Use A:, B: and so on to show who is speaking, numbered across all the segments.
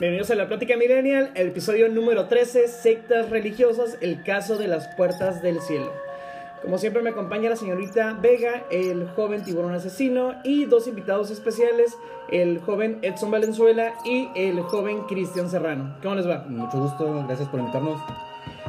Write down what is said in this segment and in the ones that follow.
A: Bienvenidos a la Plática Millennial, el episodio número 13, sectas religiosas, el caso de las puertas del cielo. Como siempre me acompaña la señorita Vega, el joven tiburón asesino y dos invitados especiales, el joven Edson Valenzuela y el joven Cristian Serrano. ¿Cómo les va?
B: Mucho gusto, gracias por invitarnos.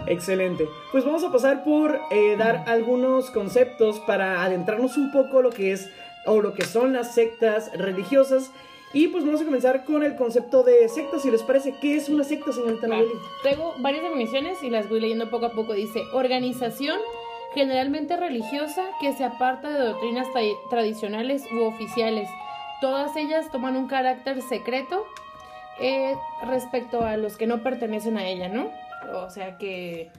A: Excelente. Pues vamos a pasar por eh, dar algunos conceptos para adentrarnos un poco lo que es o lo que son las sectas religiosas. Y pues vamos a comenzar con el concepto de secta, si les parece. ¿Qué es una secta, señorita. Nayeli?
C: Tengo varias definiciones y las voy leyendo poco a poco. Dice, organización generalmente religiosa que se aparta de doctrinas tra- tradicionales u oficiales. Todas ellas toman un carácter secreto eh, respecto a los que no pertenecen a ella, ¿no? O sea que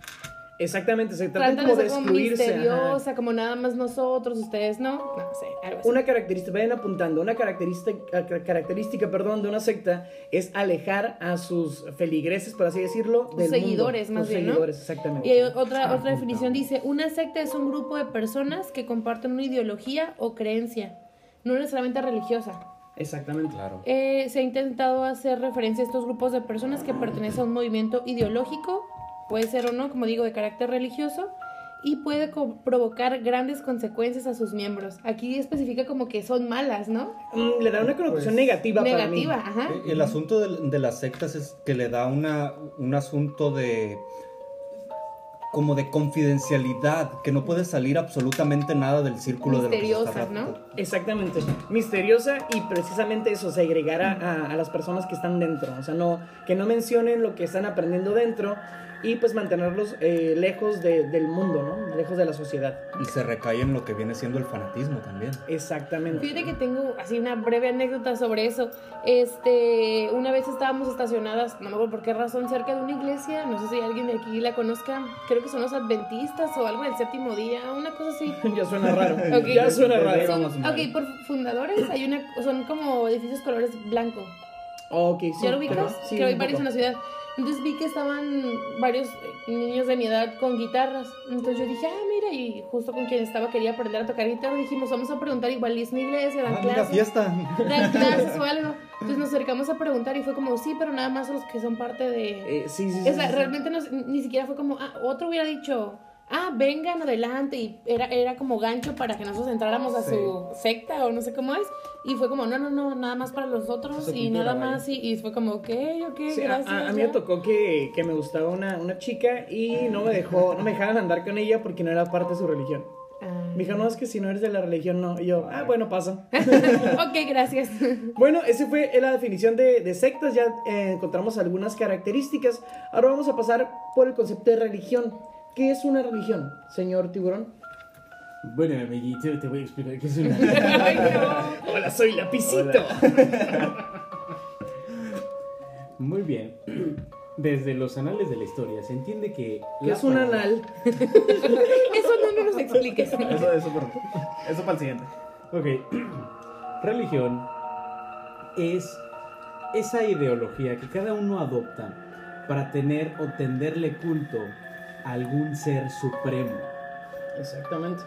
A: Exactamente, se trata
C: tratan
A: como
C: de como
A: excluirse. ajá.
C: misteriosa, como nada más nosotros, ustedes no. No sé, algo así.
A: Una característica, vayan apuntando, una característica, ca- característica perdón, de una secta es alejar a sus feligreses, por así decirlo,
C: Sus
A: del
C: seguidores,
A: mundo.
C: más
A: Sus
C: bien, ¿no?
A: seguidores, exactamente.
C: Y hay otra, otra definición dice, una secta es un grupo de personas que comparten una ideología o creencia, no necesariamente religiosa.
A: Exactamente.
B: Claro.
C: Eh, se ha intentado hacer referencia a estos grupos de personas que pertenecen a un movimiento ideológico, puede ser o no, como digo, de carácter religioso, y puede provocar grandes consecuencias a sus miembros. Aquí especifica como que son malas, ¿no?
A: Mm, le da una connotación
B: Pues,
A: negativa,
C: Negativa,
A: para mí.
C: ajá.
B: El asunto de, de las sectas es que le da una, un asunto de como de confidencialidad, que no puede salir absolutamente nada del círculo de se está
C: Misteriosas, ¿no?
A: Exactamente. Misteriosa y precisamente eso, segregar a, a- a las personas que están dentro. O sea, no, que no mencionen lo que están aprendiendo dentro y pues mantenerlos eh, lejos de- del mundo, ¿no? Lejos de la sociedad.
B: Y se recae en lo que viene siendo el fanatismo también.
A: Exactamente.
C: Fíjate que tengo así una breve anécdota sobre eso. Este, una vez estábamos estacionadas, no me acuerdo por qué razón, cerca de una iglesia, no sé si alguien de aquí la conozca, creo que son los adventistas o algo del séptimo día, una cosa así.
A: ya suena raro.
C: Ok.
A: Ya suena
B: ahí
A: raro.
C: Son- ok, por fundadores hay una, son como edificios colores blanco.
A: Ok, sí.
C: ¿Ya lo ubicas?
A: Sí,
C: que hay varios en la ciudad. Entonces vi que estaban varios niños de mi edad con guitarras. Entonces yo dije, ah, mira, y justo con quien estaba quería aprender a tocar guitarra. Dijimos, vamos a preguntar, igual y es una iglesia, dan
B: Ah,
C: clases.
B: fiesta.
C: dan clases o algo. Entonces nos acercamos a preguntar y fue como, sí, pero nada más los que son parte de...
A: Eh, sí, sí, sí,
C: o sea,
A: sí, sí.
C: realmente nos- ni siquiera fue como, ah, otro hubiera dicho, ah, vengan adelante. Y era, era como gancho para que nosotros entráramos a
B: Sí.
C: su secta o no sé cómo es. Y fue como, no, no, no, nada más para los otros
B: Su
C: y
B: cultura,
C: nada
B: vaya.
C: más. Y, y fue como, ok, ok,
A: Sí,
C: gracias.
A: a, a mí
C: ya".
A: me tocó que, que me gustaba una, una chica y no me dejó, no me dejaban andar con ella porque no era parte de su religión.
C: Ah.
A: Me dijo, no, es que si no eres de la religión, no. Y yo, ah, bueno, pasa.
C: ok, gracias.
A: Bueno, esa fue la definición de, de sectas, ya eh, encontramos algunas características. Ahora vamos a pasar por el concepto de religión. ¿Qué es una religión, señor tiburón?
D: Bueno, amiguito, te voy a explicar qué es una.
C: No.
A: Hola, soy Lapicito.
D: Muy bien. Desde los anales de la historia se entiende que.
A: ¿Qué es un
D: palabra-
A: anal?
C: Eso no, no nos expliques.
D: Eso, eso, por- eso para el siguiente. Ok. Religión es esa ideología que cada uno adopta para tener o tenderle culto algún ser supremo.
A: Exactamente.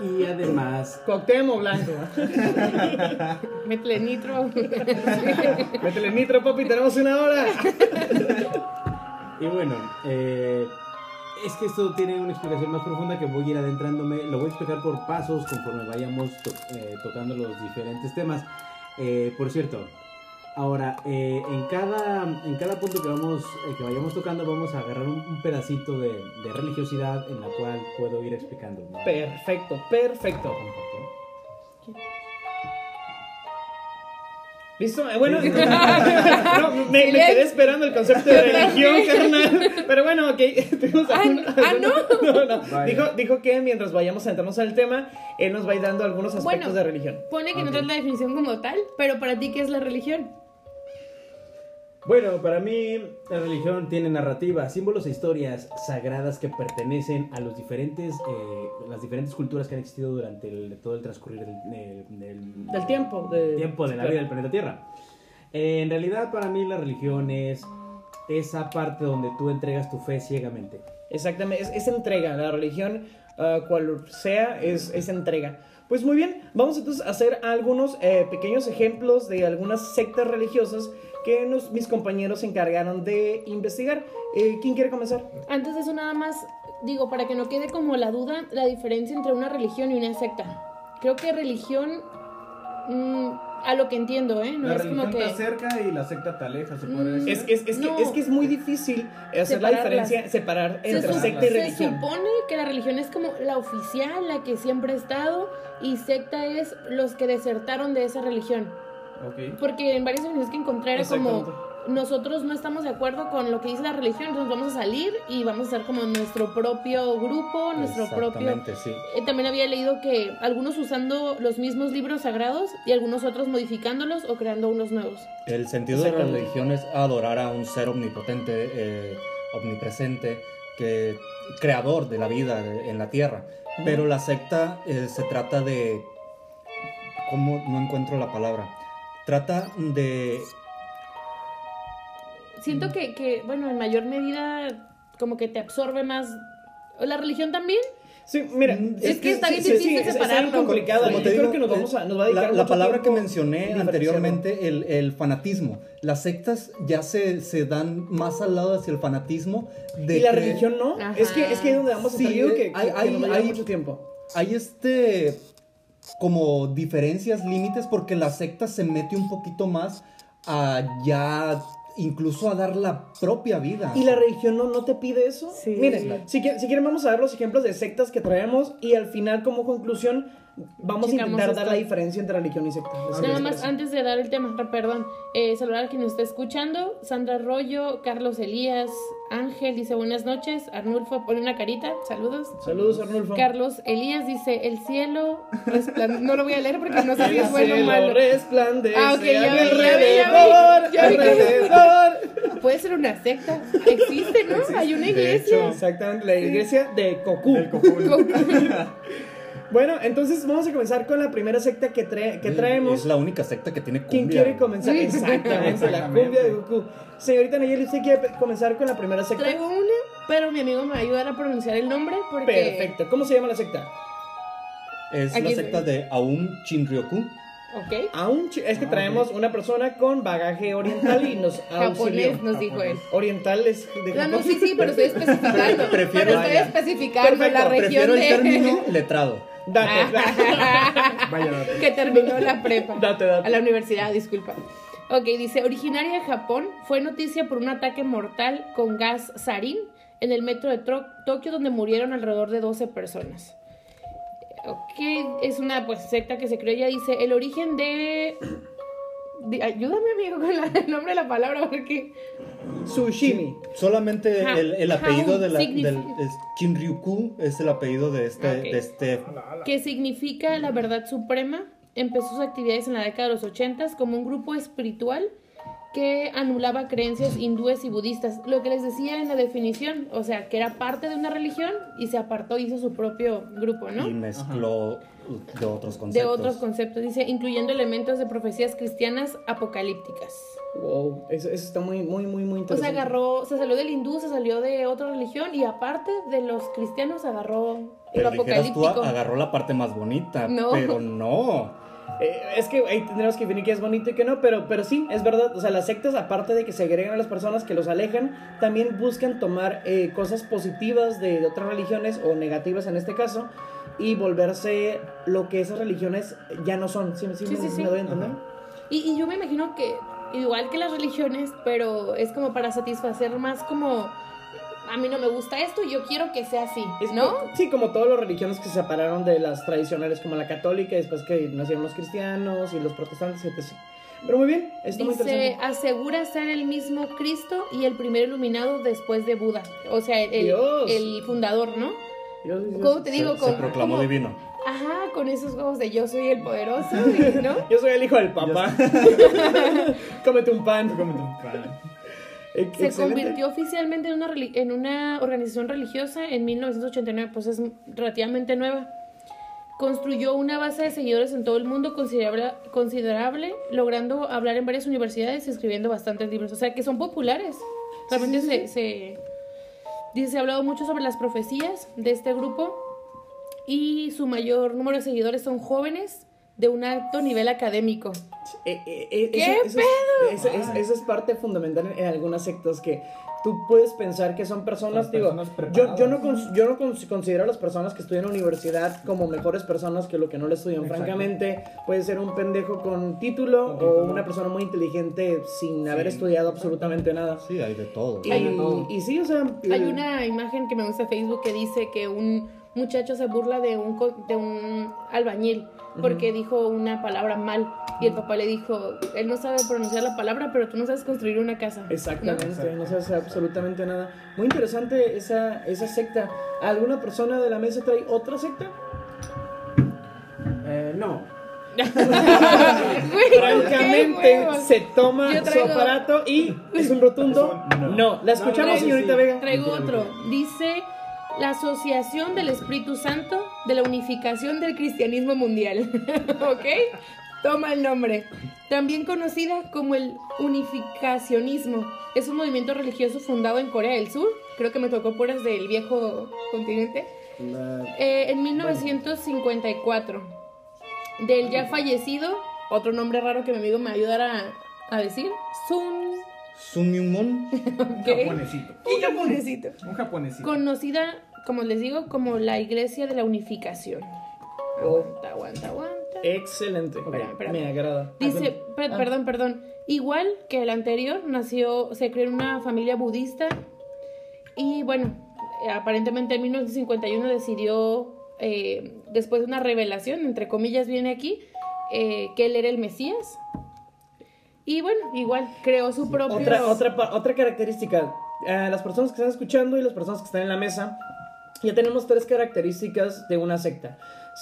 D: Y además
A: Coctemo blanco.
C: Métele nitro.
A: Métele nitro, papi, tenemos una hora.
D: Y bueno, eh, es que esto tiene una explicación más profunda que voy a ir adentrándome. Lo voy a explicar por pasos conforme vayamos to- eh, tocando los diferentes temas. Eh, por cierto, ahora eh, en, cada, en cada punto que, vamos, eh, que vayamos tocando vamos a agarrar un, un pedacito de, de religiosidad en la cual puedo ir explicando. ¿no?
A: Perfecto, perfecto. ¿Listo? Eh, bueno, no, me, me quedé esperando el concepto de religión, carnal. Pero bueno, ok. tuvimos
C: Ah,
A: algún-
C: ah, ¿no?
A: no, no. Dijo, dijo que mientras vayamos a entrarnos en el tema, él nos va a ir dando algunos aspectos
C: Bueno.
A: de religión.
C: Pone que no traes la definición como tal, pero para ti, ¿qué es la religión?
D: Bueno, para mí la religión tiene narrativa, símbolos e historias sagradas que pertenecen a los diferentes, eh, las diferentes culturas que han existido durante el- todo el transcurrir del, del- del-
A: Del tiempo. De,
D: tiempo de la vida del planeta Tierra. Eh, en realidad, para mí la religión es esa parte donde tú entregas tu fe ciegamente.
A: Exactamente, es, es entrega. La religión, ah, cual sea, es, es entrega. Pues muy bien, vamos entonces a hacer algunos eh, pequeños ejemplos de algunas sectas religiosas que nos- mis compañeros se encargaron de investigar. Eh, ¿Quién quiere comenzar?
C: Antes de eso nada más, digo, para que no quede como la duda, la diferencia entre una religión y una secta. Creo que religión, mm, a lo que entiendo, ¿eh? No
E: La
C: es como
E: religión
C: que...
E: te acerca y la secta te aleja, se puede
C: Mm,
E: decir.
A: Es, es- es
C: No.
A: que, es que es muy difícil hacer la diferencia, separar
C: Se,
A: entre secta y
C: se
A: religión.
C: supone que la religión es como la oficial, la que siempre ha estado, y secta es los que desertaron de esa religión. Porque en varias religiones que encontré era como nosotros no estamos de acuerdo con lo que dice la religión, entonces vamos a salir y vamos a hacer como nuestro propio grupo, nuestro propio...
B: Exactamente, sí.
C: Eh, también había leído que algunos usando los mismos libros sagrados y algunos otros modificándolos o creando unos nuevos.
B: El sentido de la religión es adorar a un ser omnipotente, eh, omnipresente, que creador de la vida en la tierra. Pero la secta eh, se trata de... ¿Cómo? No encuentro la palabra. Trata de...
C: Siento que, que, bueno, en mayor medida como que te absorbe más... ¿La religión también?
A: Sí, mira,
B: Mm,
C: es que está bien
A: sí,
C: difícil
A: es- es
C: separarlo.
A: algo complicado.
B: Como
A: Yo
B: te
A: creo
B: digo,
A: que nos, vamos a, nos va a
B: la,
A: dedicar
B: la palabra que mencioné anteriormente, el, el fanatismo. Las sectas ya se, se dan más al lado hacia el fanatismo. De
A: Y la religión no.
C: Ajá.
A: Es que es que ahí donde vamos a
B: Sí,
A: estar. Digo
B: eh,
A: que-
B: hay-
A: que
B: hay-
A: nos
B: hay-
A: mucho tiempo.
B: hay este como diferencias, límites, porque la secta se mete un poquito más a ya incluso a dar la propia vida.
A: ¿Y la religión no, no te pide eso?
C: Sí.
A: Miren, si, qui- si quieren vamos a ver los ejemplos de sectas que traemos y al final como conclusión vamos
C: Checamos
A: a intentar dar la diferencia entre religión y secta. ¿Les-
C: Nada más antes de dar el tema, ah, perdón, eh, saludar a quien nos está escuchando, Sandra Arroyo, Carlos Elías, Ángel dice buenas noches, Arnulfo pone una carita, saludos.
A: Saludos, Arnulfo.
C: Carlos Elías dice el cielo, resplan- no lo voy a leer porque no sé si
A: El
C: es bueno o
A: cielo
C: malo.
A: resplandece
C: Ah, ok, ya
A: a mi
C: vi, ya vi, ya vi.
A: alrededor,
C: Ya vi que-. Puede ser una secta, existe, ¿no? Hay una
B: De
C: iglesia.
A: Exactamente, la iglesia de Cocu. Bueno, entonces vamos a comenzar con la primera secta que, trae- que traemos.
B: Es la única secta que tiene cumbia.
A: ¿Quién quiere comenzar?
C: Sí.
A: Exactamente, la cumbia de Goku. Señorita Nayeli, ¿usted quiere comenzar con la primera secta?
C: Traigo una, pero mi amigo me va a ayudar a pronunciar el nombre porque...
A: Perfecto. ¿Cómo se llama la secta?
B: Es
C: Aquí
B: la secta de Aum Shinryoku.
C: Ok.
A: Aún chi- es que traemos una persona con bagaje oriental y nos auxilió.
C: Japonés nos dijo él.
A: Oriental es de
C: No,
A: Japón.
C: no, sí, sí, pero estoy especificando.
B: Prefiero-
C: pero estoy especificando
A: Perfecto,
C: la región
B: Prefiero el
C: de...
B: término letrado.
A: Date, date,
E: Vaya dato.
C: que terminó la prepa.
A: date, date.
C: A la universidad, disculpa. Ok, dice, originaria de Japón, fue noticia por un ataque mortal con gas sarin en el metro de Tro- Tokio donde murieron alrededor de 12 personas. Ok, es una pues secta que se creó, ella dice, el origen de... di- ayúdame amigo con la- el nombre de la palabra porque...
A: Sushimi.
B: Solamente el, el apellido de la, del es el apellido de este, de este
C: que significa la verdad suprema, empezó sus actividades en la década de los 80 como un grupo espiritual que anulaba creencias hindúes y budistas. Lo que les decía en la definición, o sea, que era parte de una religión y se apartó, hizo su propio grupo,
B: y
C: ¿no?
B: mezcló de otros conceptos.
C: De otros conceptos, dice, incluyendo elementos de profecías cristianas apocalípticas.
A: Wow, eso, eso está muy, muy, muy, muy
C: O sea,
A: interesante.
C: agarró, se salió del hindú, se salió de otra religión y aparte de los cristianos agarró lo
B: Pero tú,
C: apocalíptico.
B: agarró la parte más bonita,
C: No.
B: pero no.
A: Eh, es que ahí tendremos que definir qué es bonito y qué no, pero, pero sí, es verdad. O sea, las sectas, aparte de que se agregan a las personas que los alejan, también buscan tomar eh, cosas positivas de, de otras religiones o negativas en este caso y volverse lo que esas religiones ya no son. ¿Sí, sí,
C: Sí,
A: me,
C: sí, sí.
A: me doy a entender?
C: Y, y yo me imagino que igual que las religiones, pero es como para satisfacer más como a mí no me gusta esto y yo quiero que sea así,
A: Es
C: ¿no?
A: sí, como todas las religiones que se separaron de las tradicionales, como la católica, y después que nacieron los cristianos y los protestantes, etc. Pero muy bien, muy
C: Dice,
A: interesante.
C: asegura ser el mismo Cristo y el primer iluminado después de Buda. O sea, el, el fundador, ¿no?
A: Dios, Dios,
C: ¿Cómo te
B: Se-
C: digo?
B: se,
C: Con-
B: proclamó
C: como-
B: divino.
C: Ajá, con esos juegos de yo soy el poderoso, y- ¿no?
A: Yo soy el hijo del papá. Cómete un pan. Ex-
C: Se
A: excelente.
C: convirtió oficialmente en una, en una organización religiosa en 1989, pues es relativamente nueva. Construyó una base de seguidores en todo el mundo considerable, considerable logrando hablar en varias universidades y escribiendo bastantes libros. O sea, que son populares. Realmente se, se, dice, se ha hablado mucho sobre las profecías de este grupo y su mayor número de seguidores son jóvenes de un alto nivel académico.
A: Eh, eh, eh,
C: ¿Qué
A: eso- eso es- eso es- Eso es parte fundamental en, en algunas sectas que tú puedes pensar que son personas,
E: Son
A: digo,
E: personas
A: yo, yo no, cons- yo no cons- considero a las personas que estudian en la universidad como mejores personas que lo que no le estudian.
E: Exacto.
A: Francamente, puede ser un pendejo con título
E: Con título.
A: o una persona muy inteligente sin haber estudiado absolutamente nada.
B: Sí, hay de todo.
A: Y,
E: Hay de todo.
A: y sí, o sea,
C: Hay
A: eh,
C: una imagen que me gusta de Facebook que dice que un muchacho se burla de un, co- de un albañil porque dijo una palabra mal y el papá le dijo, él no sabe pronunciar la palabra, pero tú no sabes construir una casa.
A: Exactamente, no hace absolutamente nada. Muy interesante esa, esa secta. ¿Alguna persona de la mesa trae otra secta?
D: Eh, no.
A: Francamente, se toma
C: traigo-
A: su aparato y es un rotundo no.
E: no.
A: La escuchamos,
C: No,
A: señorita
D: sí.
A: Vega.
C: Traigo otro. Dice la Asociación del Espíritu Santo de la Unificación del Cristianismo Mundial. ¿Ok? Toma el nombre. También conocida como el unificacionismo. Es un movimiento religioso fundado en Corea del Sur. Creo que me tocó puras del viejo continente. Eh, en 1954. Del ya fallecido, otro nombre raro que mi amigo me ayudara a decir, Sun.
B: Sunyumon.
E: Un
C: ¿ok?
E: japonesito.
C: Un japonesito.
E: Un japonesito.
C: Conocida, como les digo, como la Iglesia de la Unificación.
A: Oh.
C: Aguanta, aguanta, aguanta.
A: Excelente. Me agrada.
C: Dice, per-
A: Ah.
C: perdón, perdón. Igual que el anterior, nació, se creó en una familia budista. Y bueno, aparentemente en 1951 decidió, eh, después de una revelación, entre comillas viene aquí, eh, que él era el Mesías. Y bueno, igual creó su propio.
A: Otra, otra característica. Eh, las personas que están escuchando y las personas que están en la mesa, ya tenemos tres características de una secta.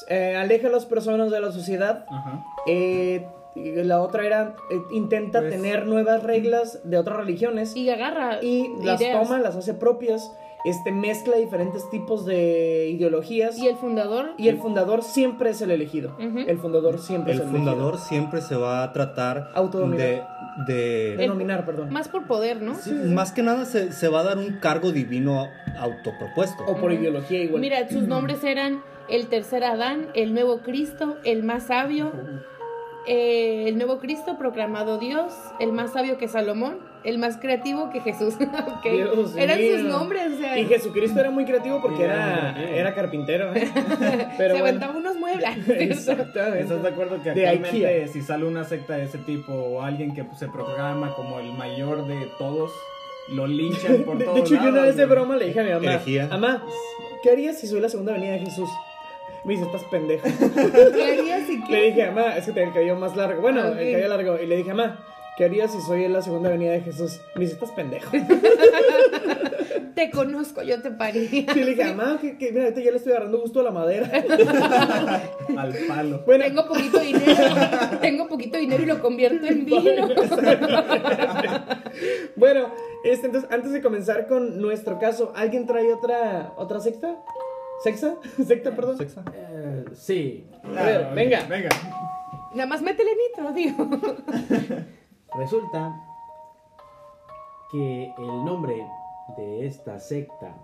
A: Eh, aleja a las personas de la sociedad.
E: Ajá.
A: eh, y la otra era, eh, intenta
E: Pues-
A: tener nuevas reglas de otras religiones.
C: Y agarra
A: y las
C: ideas.
A: toma, las hace propias, este, mezcla diferentes tipos de ideologías
C: Y el fundador.
A: y el fundador siempre es el elegido. El fundador siempre
B: El
A: es el
B: fundador siempre se va a tratar
A: Autodominar.
B: De.
A: Denominar, perdón.
C: Más por poder, ¿no?
B: Más que nada se, se va a dar un cargo divino autopropuesto.
A: O por ideología igual.
C: Mira, sus nombres eran el tercer Adán, el nuevo Cristo, el más sabio, eh, el nuevo Cristo proclamado Dios, el más sabio que Salomón, el más creativo que Jesús. Eran
A: mío.
C: sus nombres, o sea,
A: Y Jesucristo era muy creativo porque era,
D: era
A: carpintero. ¿eh? Pero
C: se
A: bueno.
C: aventaba unos muebles.
A: Exactamente.
E: ¿Estás de acuerdo que actualmente si sale una secta de ese tipo o alguien que pues, se proclama como el mayor de todos, lo linchan por
A: De, de
E: todos
A: hecho, yo una vez de broma le dije a mi mamá,
B: Herejía.
A: mamá, ¿qué harías si soy la segunda venida de Jesús? Me dice, estás pendeja.
C: ¿Qué harías y
A: Le
C: qué?
A: dije, mamá, es que tengo el cabello más largo. Bueno,
C: Ah, ok.
A: el cabello largo. Y le dije, mamá, ¿qué harías si soy la segunda venida de Jesús? Me dice, estás pendejo.
C: Te conozco, yo te parí.
A: Y le dije, mamá, que, que mira, ahorita ya le estoy agarrando gusto a la madera.
E: Al palo.
A: Bueno,
C: Tengo poquito dinero, tengo poquito dinero y lo convierto en vino.
A: bueno, este, entonces, antes de comenzar con nuestro caso, ¿alguien trae otra, otra secta? ¿Secta? ¿Secta, perdón?
B: Sexa.
D: Eh, sí.
A: A ver,
E: Ah,
A: venga.
E: Venga.
C: Nada más métele nitro, digo.
D: Resulta que el nombre de esta secta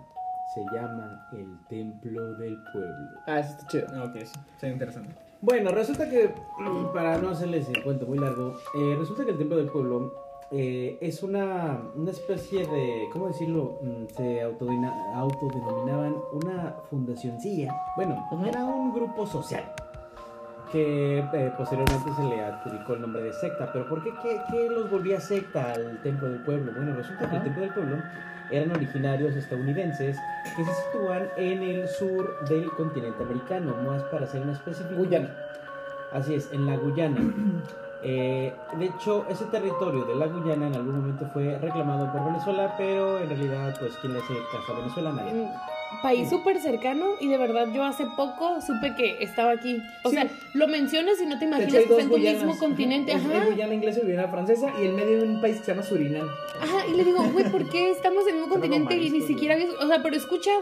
D: se llama el Templo del Pueblo.
A: Ah, eso está chido.
E: Ok, sí, sería interesante.
D: Bueno, resulta que, mm, para no hacerles el cuento muy largo, eh, resulta que el Templo del Pueblo eh, es una, una especie de, ¿cómo decirlo? Mm, Se autodenominaban una fundacioncilla. Bueno, era un grupo social que eh, posteriormente se le adjudicó el nombre de secta. Pero ¿por qué, qué, qué los volvía secta al Templo del Pueblo? Bueno, resulta que el. Templo del Pueblo eran originarios estadounidenses que se sitúan en el sur del continente americano, más para ser más específico.
A: Guyana.
D: Así es, en la Guyana. Eh, de hecho, ese territorio de la Guyana en algún momento fue reclamado por Venezuela, pero en realidad, pues, ¿quién le hace caso a Venezuela? Nadie.
C: Mm, País súper cercano y de verdad yo hace poco supe que estaba aquí. O
A: Sí.
C: sea, lo mencionas y no te imaginas que está en tu mismo continente.
A: Es-
C: Ajá.
A: Es Guyana inglesa y Guyana francesa y en medio de un país que se llama Surinam.
C: Ajá, y le digo, güey, ¿por qué estamos en
E: Son
C: continente y ni siquiera había... O sea, pero he escuchado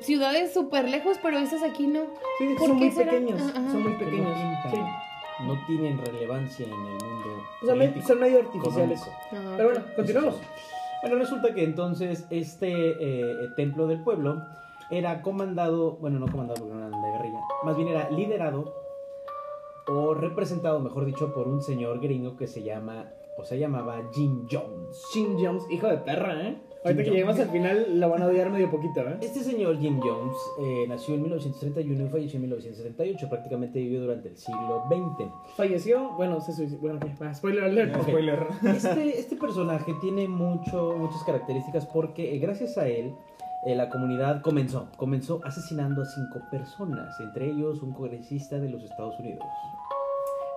C: ciudades súper lejos, pero esas aquí no.
A: Sí,
C: ¿Por
A: son
C: qué
A: muy
C: será?
A: pequeños. Son muy pequeños.
D: No tienen relevancia en el mundo.
A: O sea, me-
D: político,
A: son medio artificiales.
D: económico.
A: Pero bueno, continuamos.
D: Bueno, resulta que entonces este eh, templo del pueblo era comandado, bueno, no comandado porque no eran de guerrilla, más bien era liderado o representado, mejor dicho, por un señor gringo que se llama, o se llamaba Jim Jones.
A: Jim Jones, hijo de perra, ¿eh? Ahorita que lleguemos al final lo van a odiar medio poquito, ¿eh?
D: Este señor Jim Jones eh, nació en 1931 y falleció en 1978, prácticamente vivió durante el siglo XX.
A: Falleció, bueno, se suicidó. Bueno, ok, va, spoiler alert.
D: Ok.
E: Spoiler.
D: Este, este personaje tiene mucho, muchas características porque eh, gracias a él eh, la comunidad comenzó, comenzó asesinando a cinco personas, entre ellos un congresista de los Estados Unidos.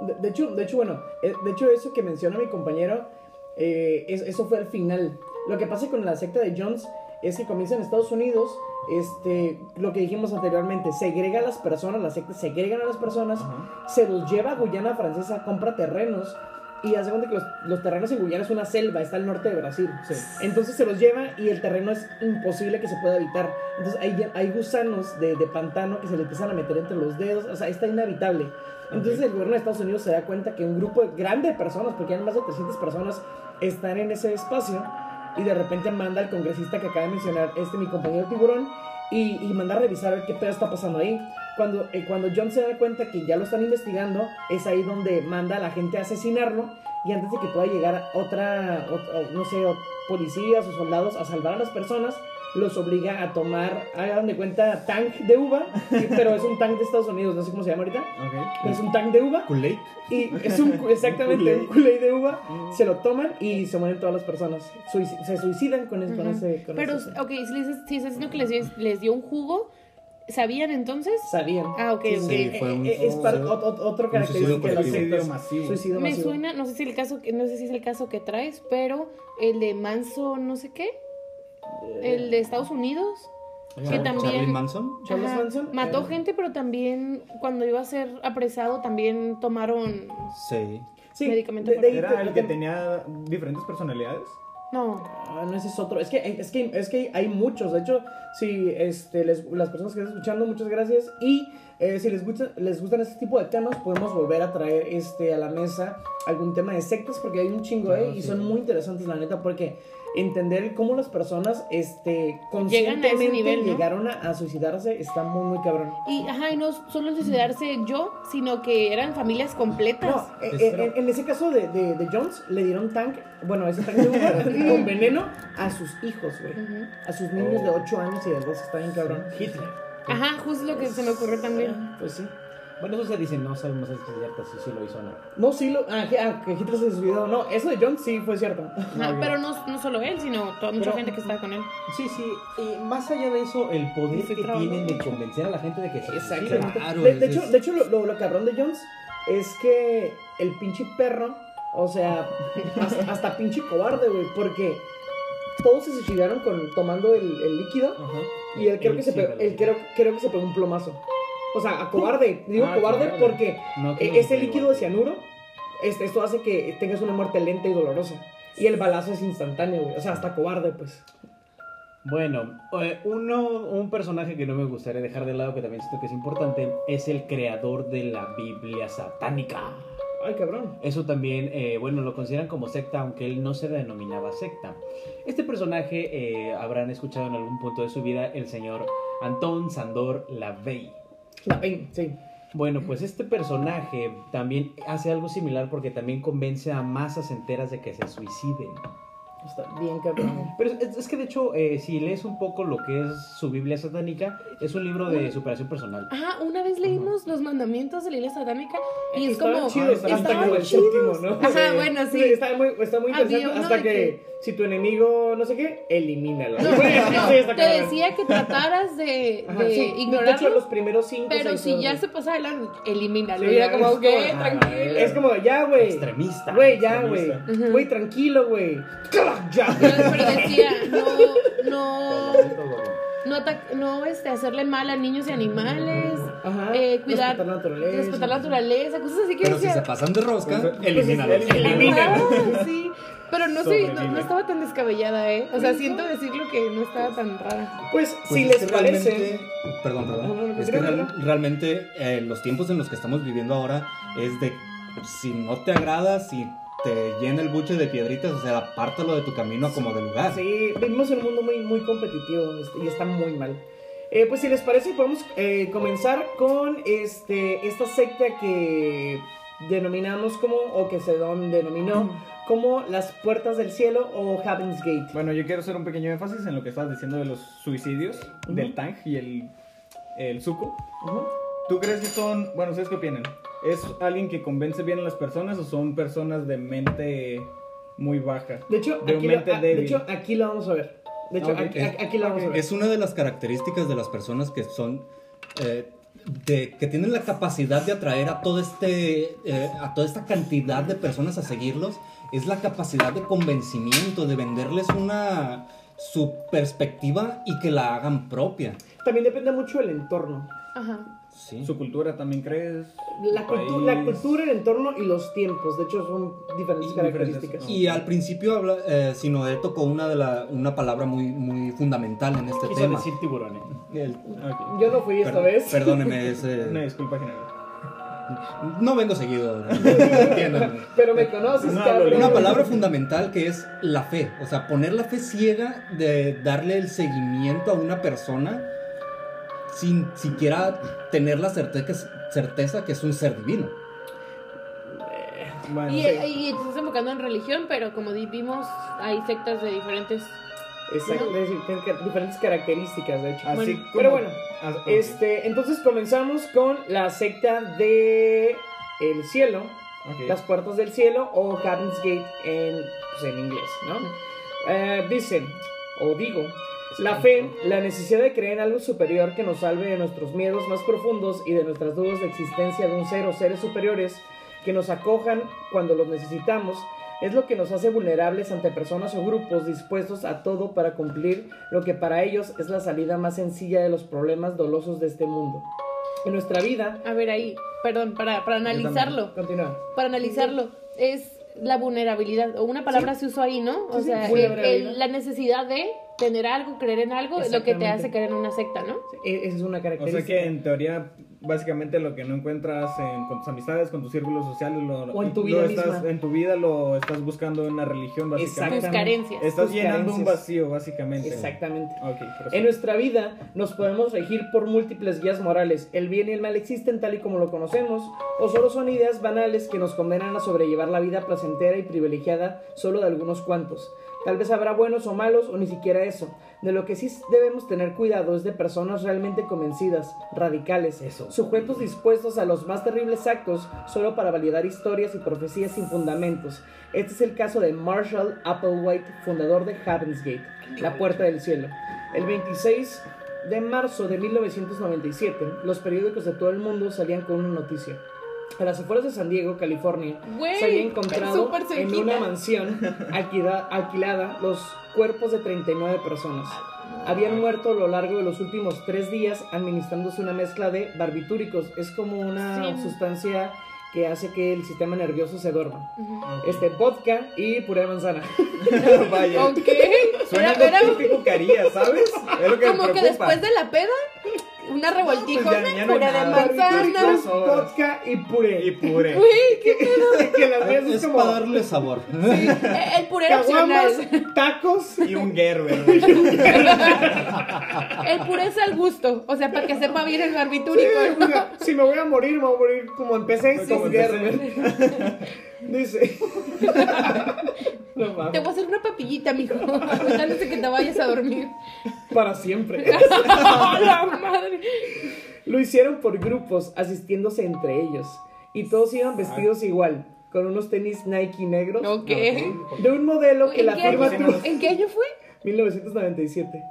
A: De, de hecho, de hecho, bueno, eh, de hecho eso que menciona mi compañero, eh, es- eso fue al final. Lo que pasa con la secta de Jones es que comienza en Estados Unidos, este, lo que dijimos anteriormente, segrega a las personas, las sectas segregan a las personas, se los lleva a Guyana Francesa, compra terrenos y hace cuenta que los, los terrenos en Guyana es una selva, está al norte de Brasil.
E: Sí.
A: Entonces se los lleva y el terreno es imposible que se pueda habitar. Entonces hay, hay gusanos de, de pantano que se le empiezan a meter entre los dedos, o sea, está inhabitable. Entonces
E: Ok.
A: el gobierno de Estados Unidos se da cuenta que un grupo grande de personas, porque hay más de 300 personas, están en ese espacio y de repente manda al congresista que acaba de mencionar, este mi compañero tiburón, y, manda a revisar a ver qué pedo está pasando ahí. Cuando, eh, cuando John se da cuenta que ya lo están investigando, es ahí donde manda a la gente a asesinarlo y antes de que pueda llegar otra, ot- no sé, policías o soldados a salvar a las personas, los obliga a tomar, hagan de cuenta, tank de uva, pero es un tank de Estados Unidos, no sé cómo se llama ahorita,
E: Ok.
A: pero es un tank de uva
B: Kool-Aid.
A: y es un, exactamente un Kool-Aid de uva, se lo toman y se mueren todas las personas, se suicidan con, es- con ese... Con
C: Pero,
A: ese-
C: ok, si les, si estás diciendo que les dio, les dio un jugo, ¿sabían entonces?
A: Sabían.
C: Ah, ok, ok.
B: Sí, fue un-
A: Eh, es otro característica de sectas.
E: Suicidio masivo.
A: Suicidio
C: Me
A: masivo.
C: suena, no sé si el caso que, no sé si es el caso que traes, pero el de Manso, no sé qué, el de Estados Unidos, que
B: Charlie
C: también
B: Manson.
A: Charles
C: ajá,
A: Manson,
C: mató
A: eh.
C: gente, pero también cuando iba a ser apresado también tomaron,
B: Sí.
A: Sí,
C: medicamento
A: de-
E: ¿Era el que
A: te-
E: tenía diferentes personalidades?
C: no,
A: Ah, no, ese es otro. Es que, es que, es que hay muchos. De hecho, si este, les- las personas que están escuchando, muchas gracias. Y eh, si les, gusta, les gustan este tipo de temas, podemos volver a traer este, a la mesa algún tema de sectas, porque hay un chingo, ¿eh?
D: Claro,
A: Y
D: sí.
A: son muy interesantes, la neta, porque entender cómo las personas este,
C: Llegan a ese
A: conscientemente
C: nivel, ¿no?
A: llegaron a, a suicidarse está muy, muy cabrón.
C: y ajá, y no solo suicidarse yo, sino que eran familias completas.
A: No, eh,
D: Es
A: eh, en, en ese caso de, de, de Jones, le dieron tank, bueno, ese tank con veneno a sus hijos, güey.
C: Ujú.
A: A sus niños de 8 años y de 2 está bien cabrón.
D: Hitler.
C: Ajá, justo lo que se me ocurrió también.
A: Pues sí.
D: Bueno, eso se dice, no sabemos si es cierto si sí lo hizo o no.
A: No, sí, lo, ah, que, ah, que Hitler se suicidó. No, eso de Jones sí fue cierto.
C: Ajá,
E: Ok.
C: pero no, no solo él, sino toda mucha
D: Pero-
C: gente que estaba con él.
D: Sí, sí, y más allá de eso, el poder que
C: trabajando
D: tienen de convencer a la gente de que se.
A: Exactamente.
B: Claro,
A: de, hecho,
B: es-
A: de hecho lo, lo, lo cabrón de Jones es que el pinche perro, o sea, hasta, hasta pinche cobarde, güey, porque todos se suicidaron con, tomando el, el líquido
D: Ajá.
A: y él creo, que se pegó, él creo, creo que se pegó un plomazo. O sea, a cobarde. Digo
E: Ah,
A: cobarde porque
D: No, no
A: ese
D: se
A: líquido de cianuro, este, esto hace que tengas una muerte lenta y dolorosa. Y el balazo es instantáneo, güey. O sea, hasta cobarde, pues.
D: Bueno, eh, uno, un personaje que no me gustaría dejar de lado, que también siento que es importante, es el creador de la Biblia satánica.
A: Ay, cabrón.
D: Eso también, eh, bueno, lo consideran como secta, aunque él no se denominaba secta. Este personaje eh, habrán escuchado en algún punto de su vida el señor Antón Sandor Lavey.
A: La sí.
D: Bueno, pues este personaje también hace algo similar porque también convence a masas enteras de que se suiciden.
A: Está bien, cabrón.
D: Pero es, es que de hecho, eh, si lees un poco lo que es su Biblia satánica, es un libro de superación personal.
C: Ajá, una vez leímos los mandamientos de la iglesia satánica y es
A: Estaban
C: como.
A: chidos, hasta como el séptimo, ¿no?
C: Ajá, bueno, sí.
A: está muy, está muy interesante hasta que,
C: que-
A: si tu enemigo no sé qué, elimínalo.
C: No, no,
A: sí,
C: te
A: cabrón.
C: decía que trataras de,
A: Ajá,
C: de
A: sí. De hecho, los
C: ignorarlo,
A: primeros cinco
C: pero si ya se pasa adelante, elimínalo.
A: Sí,
C: y era como,
A: es
C: ok,
A: como-
C: tranquilo.
A: Es como, ya, güey.
D: Extremista.
A: Güey, ya, güey. Güey, tranquilo, güey. Ya.
C: Pero, pero decía, no, no, no, atac- no este, hacerle mal a niños y animales,
A: Ajá.
C: eh, cuidar,
A: Respetar la naturaleza.
C: respetar la naturaleza, cosas así que
B: Pero si
C: decía.
B: se pasan de rosca,
E: Pues, pues,
A: elimínalo.
C: Ah, sí. Pero no, sé, no, estaba tan descabellada, ¿eh? O sea, siento decirlo que no estaba tan rara.
A: Pues,
B: Pues
A: si
B: es
A: les parece.
B: Perdón,
A: No, no,
B: perdón.
A: no,
B: es que real- realmente eh, los tiempos en los que estamos viviendo ahora es de si no te agrada, si te llena el buche de piedritas, o sea, apártalo de tu camino como de lugar.
A: Sí, vivimos en un mundo muy, muy competitivo este, y está muy mal. Eh, pues si les parece, podemos eh, comenzar con este, esta secta que denominamos como, o que se denominó como las puertas del cielo o Heaven's Gate.
E: Bueno, yo quiero hacer un pequeño énfasis en lo que estabas diciendo de los suicidios,
A: Ujú.
E: del Tang y el, el Zuko.
A: Ujú.
E: ¿Tú crees que son, bueno, ustedes qué opinan? ¿Es alguien que convence bien a las personas o son personas de mente muy baja?
A: De hecho,
E: De
A: aquí
E: mente
A: lo, ah, de hecho, aquí lo vamos a ver. De hecho,
E: Ok,
A: aquí, aquí lo vamos a ver.
B: Es una de las características de las personas que son eh, de, que tienen la capacidad de atraer a todo este eh, a toda esta cantidad de personas a seguirlos es la capacidad de convencimiento de venderles una su perspectiva y que la hagan propia.
A: También depende mucho del entorno.
C: Ajá.
B: Sí.
E: ¿Su cultura también crees?
A: La,
E: ¿Su
A: cultu-
E: país?
A: la cultura, el entorno y los tiempos. De hecho, son diferentes
E: Y
A: características.
E: diferentes,
B: Y al principio habla, eh, Sinoé tocó una de la, una palabra muy muy fundamental en este
F: Quiso
B: tema.
F: decir tiburones.
B: El-
E: Ok.
A: Yo no fui esta vez.
B: Perdóneme, ese-
E: Una disculpa general.
B: no vengo seguido. entiéndanme.
A: Pero me conoces,
E: No,
A: cabrón.
B: Una palabra fundamental que es la fe. O sea, poner la fe ciega de darle el seguimiento a una persona sin siquiera tener la certeza, certeza que es un ser divino.
E: Bueno,
C: Y,
E: sí.
C: y te estás enfocando en religión, pero como vimos, hay sectas de diferentes.
A: Exacto, es decir, tienen ca- diferentes características, de hecho.
E: Así
C: bueno,
E: como-
A: pero bueno,
E: Ah.
A: Este, entonces comenzamos con la secta de el cielo, las puertas del cielo o Heaven's Gate en, pues, en inglés, ¿no? Eh, dicen, o digo, la fe, la necesidad de creer en algo superior que nos salve de nuestros miedos más profundos y de nuestras dudas de existencia de un ser o seres superiores que nos acojan cuando los necesitamos, es lo que nos hace vulnerables ante personas o grupos dispuestos a todo para cumplir lo que para ellos es la salida más sencilla de los problemas dolosos de este mundo. En nuestra vida,
C: A ver, ahí, perdón, para, para analizarlo.
A: continúa.
C: Para analizarlo, es la vulnerabilidad. O una palabra se usó ahí, ¿no? O
A: Sí, sí,
C: sea, el-
A: vulnerabilidad.
C: el- la necesidad de tener algo, creer en algo, es lo que te hace creer en una secta, ¿no?
A: E- Esa es una
E: O
A: característica.
E: sea que en teoría, básicamente lo que no encuentras en- con tus amistades, con tus círculos sociales, lo,
A: O en tu
E: lo
A: vida
E: estás,
A: misma.
E: en tu vida lo estás buscando en una religión,
C: Tus
E: básicamente.
C: carencias.
E: Estás
A: Tus
E: llenando un vacío, básicamente.
A: Exactamente. En nuestra vida nos podemos regir por múltiples guías morales. El bien y el mal existen tal y como lo conocemos, o solo son ideas banales que nos condenan a sobrellevar la vida placentera y privilegiada solo de algunos cuantos. Tal vez habrá buenos o malos, o ni siquiera eso. De lo que sí debemos tener cuidado es de personas realmente convencidas, radicales, sujetos dispuestos a los más terribles actos solo para validar historias y profecías sin fundamentos. Este es el caso de Marshall Applewhite, fundador de Heaven's Gate, la puerta del cielo. El 26 de marzo de 1997, los periódicos de todo el mundo salían con una noticia. A las afueras de San Diego, California,
C: Güey,
A: se había encontrado en una mansión alquila- alquilada los cuerpos de 39 personas. Habían muerto a lo largo de los últimos tres días administrándose una mezcla de barbitúricos. Es como una
C: Sí.
A: sustancia que hace que el sistema nervioso se duerma.
C: Ujú.
A: Este, vodka y puré de manzana.
E: Vaya.
C: Ok.
E: Suena
C: Era- era
E: típico que haría, ¿sabes? Es lo que
C: como
E: me
C: que después de la peda, una revoltija,
E: Pues ya- ya no
C: puré de manzana.
A: Vodka y puré.
E: Y puré.
C: Güey, qué pedo.
A: que las
B: Es
A: es como
B: para darle sabor.
C: Eh, El puré era opcional.
A: tacos.
E: Y un Gerber.
C: El puré es al gusto. O sea, para que sepa bien el
A: Sí,
C: barbitúrico.
A: sea, si me voy a morir, me voy a morir como empecé,
E: empecé.
A: Gerber. Dice. No
C: Te voy a hacer una papillita, mijo. Antes de que te vayas a dormir.
A: para siempre.
C: ¡A la madre!
A: Lo hicieron por grupos, asistiéndose entre ellos. Y todos iban vestidos igual, con unos tenis Nike negros.
C: Ok.
A: De un modelo que
C: ¿En
A: la
C: qué,
A: firma
C: año,
A: tuvo.
C: ¿En qué año fue?
A: 1997.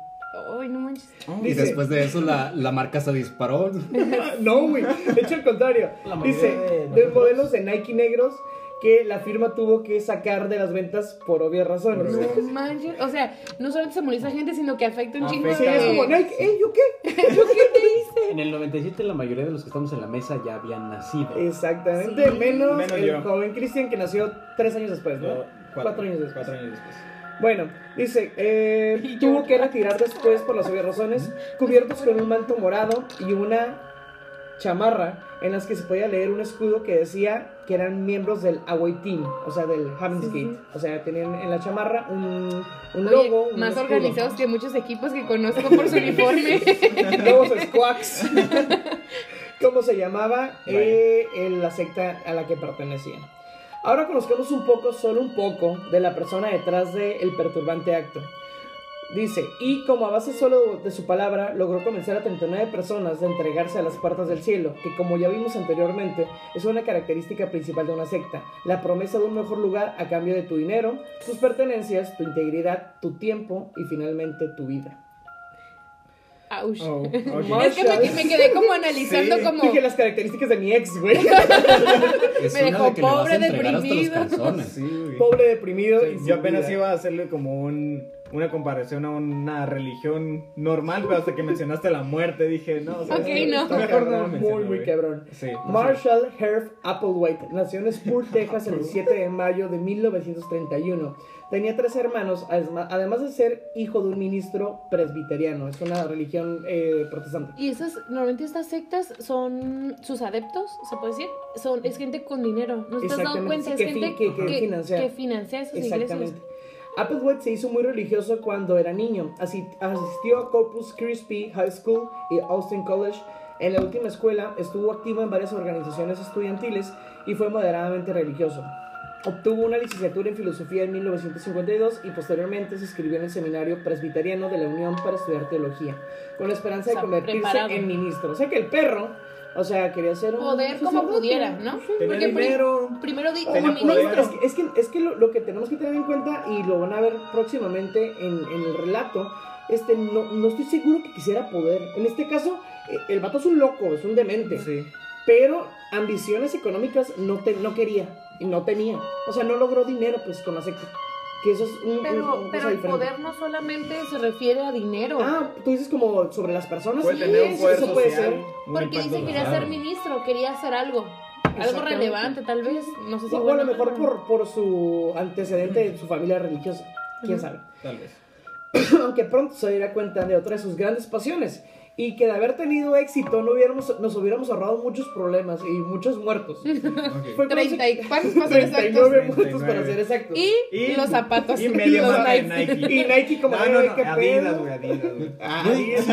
C: Ay, no manches.
B: Y
A: Dice-
B: después de eso la, la marca se disparó.
A: No, güey. De hecho, al contrario. Dice,
F: de
A: modelos de Nike negros que la firma tuvo que sacar de las ventas por obvias razones.
C: No manches. O sea, no solamente se molesta gente, sino que afecta un chingo
A: Sí,
C: de...
A: es como ¿eh? ¿Yo qué?
C: ¿Yo qué te hice?
F: En el 97 la mayoría de los que estamos en la mesa ya habían nacido.
A: Exactamente,
C: Sí.
A: menos,
E: Menos
A: el
E: yo.
A: joven Cristian que nació tres años después, ¿no? Cuatro, años después.
E: Cuatro años después.
A: Bueno, dice, eh, tuvo que retirar después por las obvias razones, cubiertos con un manto morado y una chamarra en las que se podía leer un escudo que decía que eran miembros del Away Team, o sea, del Havens
C: Sí, sí.
A: Gate. O sea, tenían en la chamarra un, un
C: Oye,
A: logo. un
C: más
A: escudo.
C: organizados que muchos equipos que conozco por su uniforme.
A: Lobos Squawks. ¿Cómo se llamaba eh, en la secta a la que pertenecían? Ahora conozcamos un poco, solo un poco, de la persona detrás del perturbante acto. Dice, y como a base solo de su palabra, logró convencer a 39 personas de entregarse a las puertas del cielo, que como ya vimos anteriormente, es una característica principal de una secta, la promesa de un mejor lugar a cambio de tu dinero, tus pertenencias, tu integridad, tu tiempo y finalmente tu vida.
C: Ouch.
E: Oh.
C: Es que me, me quedé como analizando
E: Sí.
C: como...
A: Dije las características de mi ex, güey.
B: Es
C: Me dejó
B: de
C: pobre, deprimido.
E: Sí.
A: Pobre deprimido.
E: Sí,
A: sin
E: yo apenas
A: vida.
E: iba a hacerle como un, una comparación a una religión normal, pero hasta que mencionaste la muerte dije, no, o sea,
C: Ok,
E: es-
C: no.
E: está
A: Mejor
E: cabrón,
A: no,
E: lo
A: muy, muy cabrón.
E: Sí.
A: Marshall Herb Applewhite nació en Spur, Texas, el 7 de mayo de 1931. Tenía tres hermanos, además de ser hijo de un ministro presbiteriano. Es una religión eh, protestante.
C: Y esas, normalmente estas sectas son sus adeptos, se puede decir, son, es gente con dinero. ¿No te has dado
A: Exactamente,
C: cuenta?
A: sí,
C: es
A: que
C: gente
A: fin- que- que financia.
C: que financia esas iglesias.
A: Applewhite se hizo muy religioso cuando era niño. Asistió a Corpus Christi High School y Austin College. En la última escuela estuvo activo en varias organizaciones estudiantiles y fue moderadamente religioso. Obtuvo una licenciatura en filosofía en 1952 y posteriormente se inscribió en el seminario presbiteriano de la Unión para estudiar teología, con la esperanza
C: O sea,
A: de convertirse
C: preparado.
A: en ministro. O sea que el perro, o sea, quería ser un
C: Poder como pudiera, ¿no?
E: Tenía
C: Porque pri-
E: dinero.
C: primero di
A: Ojo,
C: como
E: Tenía
A: no, no,
C: ministro.
A: es que, es que, es que lo, lo que tenemos que tener en cuenta y lo van a ver próximamente en, en el relato, este, no, no estoy seguro que quisiera poder. En este caso, eh, el vato es un loco, es un demente,
E: Sí.
A: pero ambiciones económicas no, te, no quería y no tenía. O sea, no logró dinero pues con la secta. Que eso es un, un-
C: Pero, pero el
A: diferente.
C: poder no solamente se refiere a dinero.
A: Ah, tú dices como sobre las personas.
E: Puede
A: Sí,
E: tener un
A: eso-
E: poder
A: eso puede ser.
C: porque dice que quería ser ministro, quería hacer algo. Algo relevante, tal vez. No sé si
A: O a
C: bueno,
A: lo mejor por, por su antecedente de su familia religiosa. ¿Quién sabe?
E: Tal vez.
A: aunque pronto se diera cuenta de otra de sus grandes pasiones y que de haber tenido éxito no hubiéramos, nos hubiéramos ahorrado muchos problemas y muchos muertos.
E: Ok.
A: Fue
C: 30 y ¿cuántos para ser
A: 39
C: exactos?
A: muertos para
E: 39.
A: ser exactos.
C: Y,
E: Y-
C: los zapatos.
E: Y de
C: Nike.
E: Nike.
A: Y Nike como,
E: No,
A: "Eh,
E: no, no,
A: ¿qué
E: Adidas,
A: pedo?"
E: güey, Adidas, güey.
A: Ah,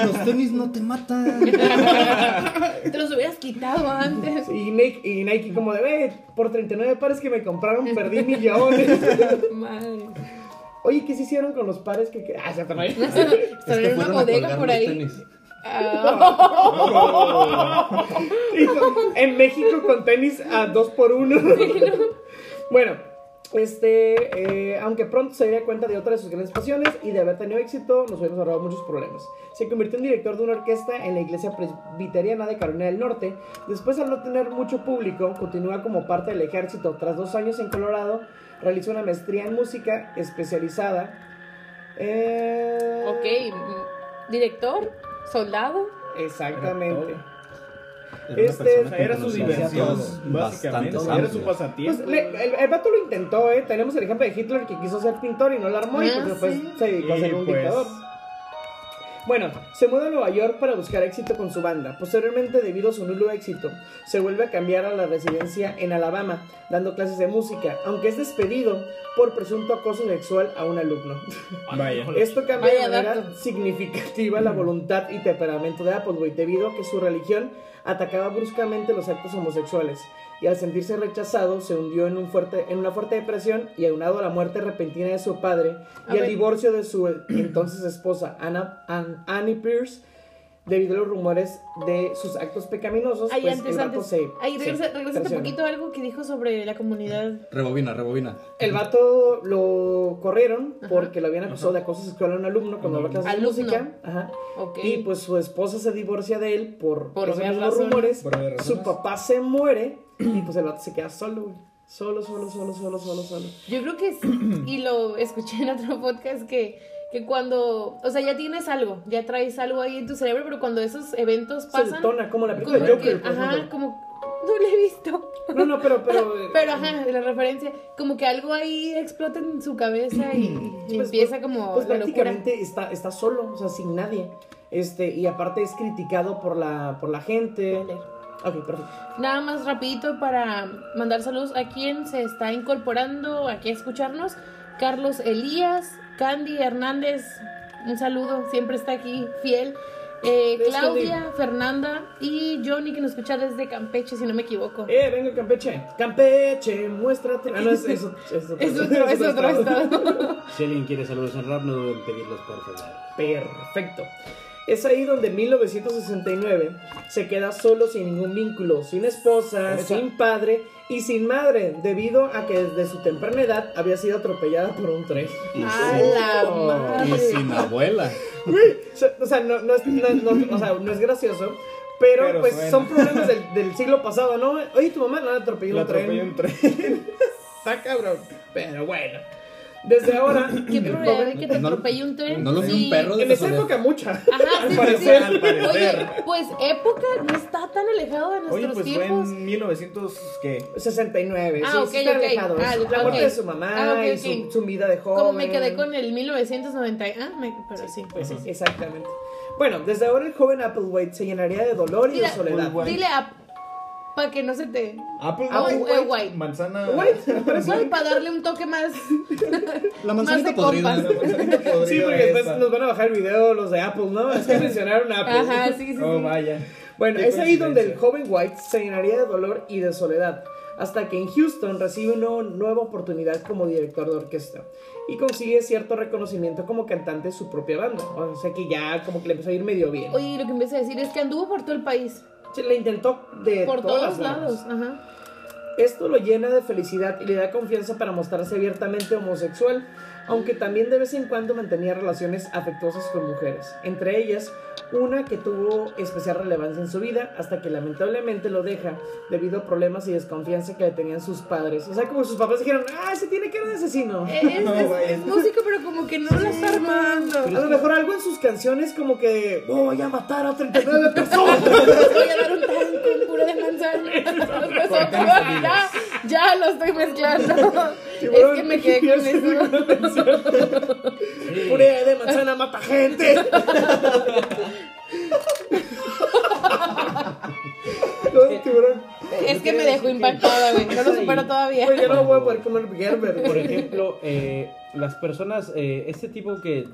B: los tenis no te matan.
C: Te los hubieras quitado antes.
A: Y Nike, y Nike como de, "Ve, por 39 pares que me compraron perdí millones.
C: Madre.
A: Oye, ¿qué se hicieron con los pares que... Ah, se te
B: Es
C: Estar
B: que
C: en una bodega por ahí.
B: tenis.
C: Ah.
A: En México con tenis a dos por uno. bueno, este, eh, aunque pronto se daría cuenta de otra de sus grandes pasiones y de haber tenido éxito, nos hubiéramos ahorrado muchos problemas. Se convirtió en director de una orquesta en la iglesia presbiteriana de Carolina del Norte. Después, al no tener mucho público, continúa como parte del ejército. Tras dos años en Colorado, realizó una maestría en música especializada. Eh,
C: Ok, director, soldado.
A: Exactamente.
B: Era
A: Este,
E: era su diversión, básicamente. Era su pasatiempo.
A: Pues le- el, el vato lo intentó, ¿eh? Tenemos el ejemplo de Hitler que quiso ser pintor y no lo armó y
C: Ah,
A: pues después se dedicó a ser un
E: pues,
A: dictador. Bueno, se muda a Nueva York para buscar éxito con su banda. Posteriormente, debido a su nulo éxito, se vuelve a cambiar a la residencia en Alabama, dando clases de música, aunque es despedido por presunto acoso sexual a un alumno.
E: Vaya.
A: Esto cambia
C: Vaya
A: de manera
C: dato.
A: significativa la voluntad y temperamento de Applewhite debido a que su religión atacaba bruscamente los actos homosexuales y al sentirse rechazado se hundió en, un fuerte, en una fuerte depresión y aunado a la muerte repentina de su padre y al
C: ver.
A: divorcio de su entonces esposa Anna, Ann- Annie Pierce debido a los rumores de sus actos pecaminosos
C: Ahí
A: pues,
C: antes,
A: el vato
C: antes.
A: se,
C: Ahí regresa, regresa un poquito a algo que dijo sobre la comunidad.
B: Rebobina, rebobina.
A: El vato lo corrieron
C: Ajá.
A: porque lo habían acusado de acoso sexual a un alumno cuando daba clases de música. Ajá.
C: Ok.
A: Y pues su esposa se divorcia de él por,
C: Por
A: esos rumores.
E: Por
A: Su papá se muere y pues el vato se queda solo, güey. Solo, solo, solo, solo, solo, solo.
C: Yo creo que, es- y lo escuché en otro podcast, que, que cuando, o sea, ya tienes algo, ya traes algo ahí en tu cerebro, pero cuando esos eventos
A: Se
C: pasan,
A: detona como la película
C: como
A: de Joker,
C: que, ajá, como, no lo he visto,
A: No, no, pero, pero... eh,
C: pero ajá, de la referencia, como que algo ahí explota en su cabeza y, y
A: Pues,
C: empieza como
A: Pues
C: la locura.
A: prácticamente está, está solo, o sea, sin nadie. Este, y aparte es criticado por la, por la gente.
C: Vale.
A: Ok, perfecto.
C: Nada más rapidito para mandar saludos a quien se está incorporando aquí a escucharnos. Carlos Elías, Candy Hernández, un saludo, siempre está aquí, fiel. Eh, Claudia, Fernanda y Johnny que nos escucha desde Campeche, si no me equivoco.
A: Eh, venga, Campeche. Campeche, muéstrate. Ah, no, es, es, es otro,
C: Es otro, es otro estado.
F: Si alguien quiere saludos en rap, no duden en pedirlos por favor.
A: Perfecto. Es ahí donde en 1969 se queda solo sin ningún vínculo, sin esposa,
E: Esa.
A: sin padre y sin madre, debido a que desde su temprana edad había sido atropellada por un tren.
C: ¡A la
B: Y
C: madre!
B: sin abuela.
A: O sea, no, no es, no, no- o sea, no es gracioso, pero,
E: Pero
A: pues
E: suena.
A: son problemas del, del siglo pasado, ¿no? Oye, tu mamá no la atropelló un tren.
E: atropelló un tren.
A: Está cabrón. Pero bueno. Desde ahora,
C: ¿Qué probabilidad de que te
B: No-
C: atropelle un tren?
B: no lo
C: Sí.
B: un perro de
A: en esa época mucha.
C: Ajá, sí,
E: parecer,
C: sí.
E: al parecer.
C: Oye, pues época no está tan alejado de nuestros
E: Oye, pues fue
C: tiempos.
E: en 1900, ¿qué?
A: 69,
C: Ah,
A: sí,
C: ok,
A: está
C: ok.
A: alejado.
C: Ah,
A: la muerte de su mamá
C: Ah, ok,
A: y su, su vida de joven.
C: Como me quedé con el 1990. Ah, me- pero sí.
A: Pues sí, exactamente. Bueno, desde ahora el joven Applewhite se llenaría de dolor y de soledad.
C: Dile a. Para que no se te.
E: Apple
C: Apple
E: White.
C: White. White.
E: Manzana.
A: White, parece
C: Solo para darle un toque más.
B: La
C: Más
B: manzanita
C: de
B: podrida.
E: Manzanita podrida
A: Sí, porque después
E: esa.
A: nos van a bajar el video los de Apple, ¿no? Es que mencionaron Apple.
C: Ajá, sí, sí.
E: Oh,
C: sí.
E: vaya.
A: Bueno,
E: Qué
A: es ahí donde el joven White se llenaría de dolor y de soledad, hasta que en Houston recibe una nueva oportunidad como director de orquesta y consigue cierto reconocimiento como cantante de su propia banda. O sea que ya como que le empezó a ir medio bien.
C: Oye, lo que empecé a decir es que anduvo por todo el país.
A: Se le intentó de
C: Por
A: todas
C: todos lados.
A: formas.
C: Ajá.
A: Esto lo llena de felicidad y le da confianza para mostrarse abiertamente homosexual, aunque también de vez en cuando mantenía relaciones afectuosas con mujeres, entre ellas una que tuvo especial relevancia en su vida hasta que lamentablemente lo deja debido a problemas y desconfianza que le tenían sus padres. O sea, como sus papás dijeron, ah, ese tiene que ser un asesino.
C: Es, es-
E: No, vaya.
C: es músico, pero como que no la está armando.
A: A lo mejor algo en sus canciones como que voy a matar a 39 personas.
C: Voy a dar un tan con puré de manzana. ya, ya lo estoy mezclando. Es que me quedé con eso.
A: Puré de manzana mata gente. No, tiburón.
C: Es que me dejó impactada, güey. No lo supero todavía.
A: Pues ya no voy a poder comer Gerber.
F: Por ejemplo, eh, las personas, eh, este tipo que es-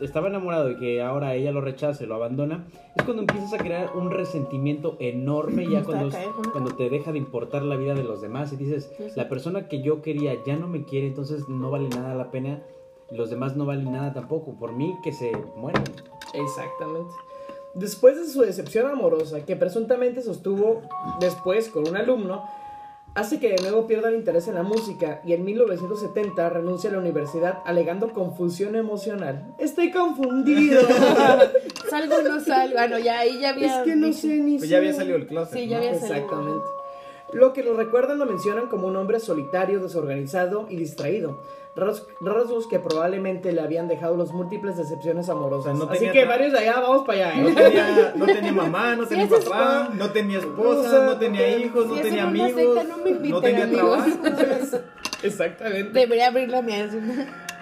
F: estaba enamorado y que ahora ella lo rechaza y lo abandona, es cuando empiezas a crear un resentimiento enorme ya cuando, cuando te deja de importar la vida de los demás y dices, la persona que yo quería ya no me quiere, entonces no vale nada la pena, los demás no valen nada tampoco, por mí que se mueran.
A: Exactamente. Después de su decepción amorosa, que presuntamente sostuvo después con un alumno, hace que de nuevo pierda el interés en la música y en 1970 renuncia a la universidad alegando confusión emocional. Estoy confundido.
C: Salgo o no salgo. Ah, no, ya ahí ya había.
A: es que no
C: dicho.
A: sé ni
E: Pues ya había salido el closet.
C: Sí, ya
E: ¿no?
C: había salido.
A: Exactamente. Lo que lo recuerdan lo mencionan como un hombre solitario, desorganizado y distraído. Ras- Rasgos que probablemente le habían dejado los múltiples decepciones amorosas.
E: O sea, no
A: Así
E: tenía
A: que varios de allá vamos para allá.
E: No
A: ¿eh?
E: tenía, no tenía mamá, no
C: Sí,
E: tenía papá, no tenía esposa, no tenía hijos,
C: Si
E: no tenía amigos,
C: secta, no me inviten,
E: tenía
C: amigos.
E: trabajo.
A: Exactamente.
C: Debería abrir la mía.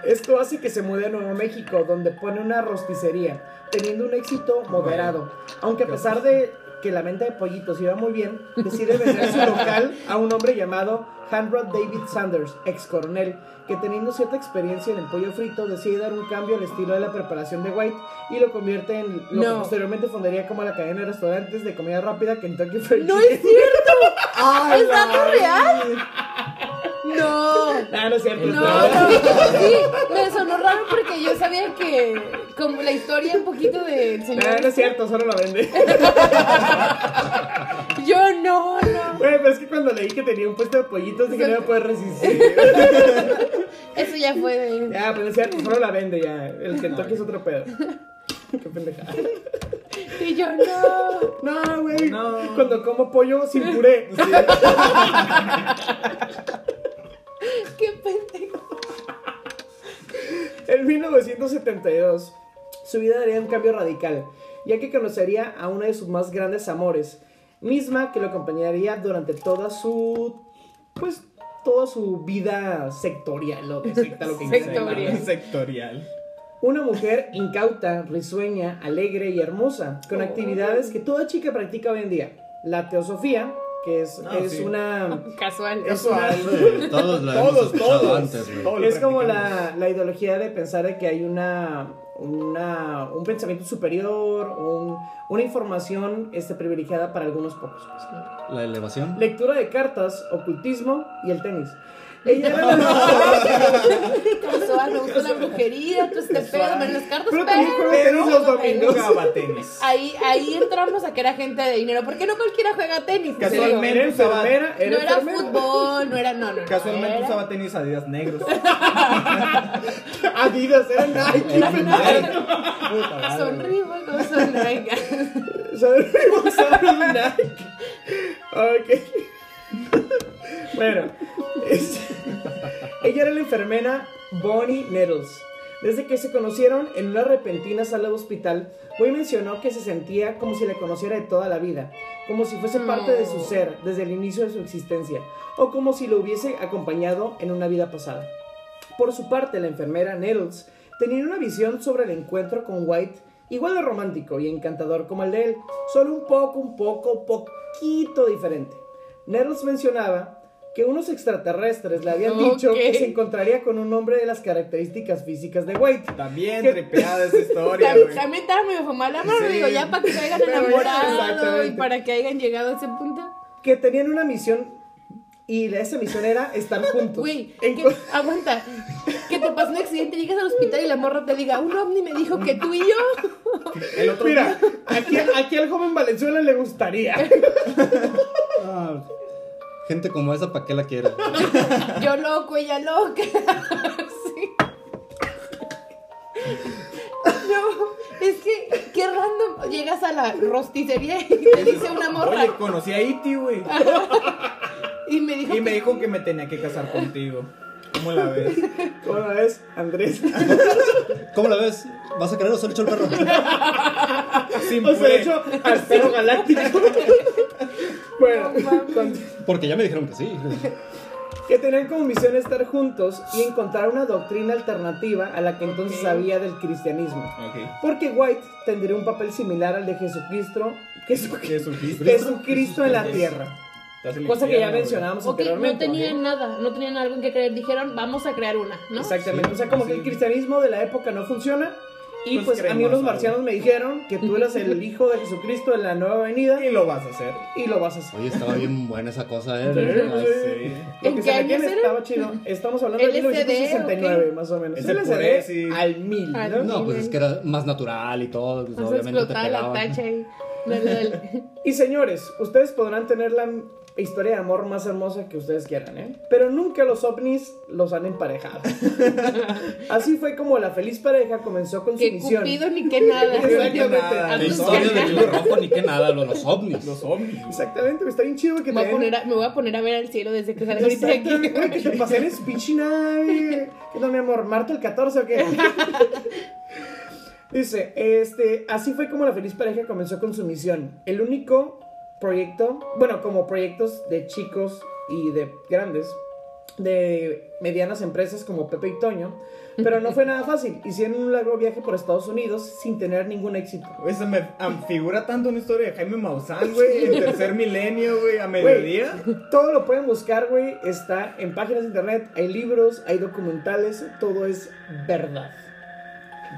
A: Esto hace que se mude a Nuevo México, donde pone una rosticería, teniendo un éxito moderado. Aunque a pesar de que la venta de pollitos iba muy bien, decide vender su local a un hombre llamado Hanrod David Sanders, ex coronel, que teniendo cierta experiencia en el pollo frito, decide dar un cambio al estilo de la preparación de White y lo convierte en lo que
C: No.
A: posteriormente fundaría como la cadena de restaurantes de comida rápida Kentucky Fried
C: ¡No
A: Chicken.
C: es cierto!
A: ¡Ay,
C: ¿Es dato real? No.
A: Ah, no es cierto.
C: No,
A: no.
C: no, sí, me sonó raro porque yo sabía que como la historia un poquito del señor.
A: Ah, no es cierto, solo lo vende.
C: Yo no, no.
A: Güey, pero es que cuando leí que tenía un puesto de pollitos dije no me puedo resistir.
C: Eso ya fue de.
A: ya, pero es cierto, solo la vende ya. El Kentucky es otro pedo. Qué pendejada.
C: Y yo no.
A: No, güey.
E: No.
A: Cuando como pollo sin puré.
C: Qué pendejo.
A: En 1972, su vida daría un cambio radical, ya que conocería a una de sus más grandes amores, misma que lo acompañaría durante toda su. Pues. Toda su vida sectorial, lo que secta, lo que sea.
C: Sectorial.
E: Sectorial.
A: Una mujer incauta, risueña, alegre y hermosa, con actividades que toda chica practica hoy en día. la teosofía, que es, es
E: sí.
A: una...
C: Casual.
A: Es una...
B: Sí, todos
E: Todos,
B: antes,
A: Es como la, la ideología de pensar de que hay una, una un pensamiento superior, un- una información este, privilegiada para algunos pocos.
B: La elevación.
A: Lectura de cartas, ocultismo y el tenis. Ella era la-
C: Casual, me gusta la brujería, todo este pedo, pero las cartas,
A: Pero
C: pero-
A: los domingos.
E: Jugaba tenis.
C: Ahí, ahí entramos a que era gente de dinero. ¿Por qué no cualquiera juega tenis?
E: Casualmente.
A: Era
C: No era
A: enfermera.
C: fútbol, no era, no, no.
E: Casualmente
C: era-
E: usaba tenis Adidas negros.
A: Adidas, era Nike.
E: Puta madre.
C: Sonrío, no sonraiga.
A: ¿Sabes? Usaba Nike. Ok. Bueno, es- ella era la enfermera Bonnie Nettles. Desde que se conocieron en una repentina sala de hospital, Boy mencionó que se sentía como si le conociera de toda la vida, como si fuese parte de su ser desde el inicio de su existencia, o como si lo hubiese acompañado en una vida pasada. Por su parte, la enfermera Nettles tenía una visión sobre el encuentro con White igual de romántico y encantador como el de él, solo un poco, un poco, poquito diferente. Nettles mencionaba que unos extraterrestres le habían dicho
C: Ok.
A: que se encontraría con un hombre de las características físicas de White.
E: También
A: ¿Qué?
E: tripeada esa historia,
C: También, estaba medio fumada la mano,
E: Sí.
C: digo, ya para que se hayan enamorado y para que hayan llegado a ese punto.
A: Que tenían una misión y esa misión era estar juntos.
C: Güey, aguanta. Que te pasa un accidente, llegas al hospital y la morra te diga, un ovni me dijo que tú y yo.
E: El otro
A: Mira, aquí, aquí al joven Valenzuela le gustaría.
B: Ah, gente como esa, ¿para qué la quieres?
C: Yo loco, ella loca. Sí. No, es que, qué random. Llegas a la rosticería y te dice una morra.
E: Oye, conocí a Iti, güey.
C: Y me dijo
E: Y me
C: que-
E: dijo que me tenía que casar contigo. ¿Cómo la ves?
A: ¿Cómo la ves, Andrés?
B: ¿Cómo la ves? ¿Vas a querer o echó el perro?
E: Sin
A: O hecho, al perro galáctico. bueno, con-
B: Porque ya me dijeron que sí.
A: que tenían como misión estar juntos y encontrar una doctrina alternativa a la que entonces había del cristianismo.
E: Ok.
A: Porque White tendría un papel similar al de Jesucristo, Jesu-
E: Jesucristo.
A: Jesucristo en la tierra.
E: El
A: Cosa que ya mencionábamos
C: Ok, no
A: anteriormente.
C: tenían
A: ¿ok?
C: nada, no tenían algo en que creer. Dijeron, vamos a crear una, ¿no?
A: Exactamente. O sea, como que el cristianismo de la época no funciona. Y
E: Pues
A: pues a mí unos
E: algo.
A: marcianos me dijeron que tú eras el hijo de Jesucristo en la nueva venida
E: Y lo vas a hacer.
A: y lo vas a hacer.
B: Oye, estaba bien buena esa cosa,
A: Sí,
B: ¿eh?
A: sí.
E: sí.
A: Lo
C: ¿En
A: que
C: qué
A: estaba chido. Estamos hablando de
C: LSD,
A: 1969,
C: ¿o
A: más o menos.
E: Ese
A: LSD
E: puré, sí.
A: al mil,
C: Al
A: ¿no?
C: mil.
B: No, pues es que era más natural y todo. Pues
C: Vas a
B: obviamente te
C: explotar la tacha ahí. Dale, dale.
A: Y señores, ustedes podrán tener la historia de amor más hermosa que ustedes quieran, ¿eh? Pero nunca los ovnis los han emparejado. Así fue como la feliz pareja comenzó con su
C: Que
A: misión.
C: Cupido ni que nada.
A: Exactamente.
B: La historia del libro rojo ni que nada, lo de los ovnis.
E: Los ovnis.
A: Exactamente, está bien chido que
C: Me voy, a
A: te
C: poner a, me voy a poner a ver al cielo desde que salga ahorita
A: güey, que te
C: aquí.
A: pasé en Speech Night. ¿Qué no, mi amor? ¿Marta el 14 o qué? Dice, este, así fue como la feliz pareja comenzó con su misión. El único proyecto, bueno, como proyectos de chicos y de grandes, de medianas empresas como Pepe y Toño, pero no fue nada fácil. Hicieron un largo viaje por Estados Unidos sin tener ningún éxito.
E: Se me figura tanto una historia de Jaime Maussan, güey, en tercer milenio, güey, a mediodía.
A: Todo lo pueden buscar, güey. Está en páginas de internet, hay libros, hay documentales, todo es verdad.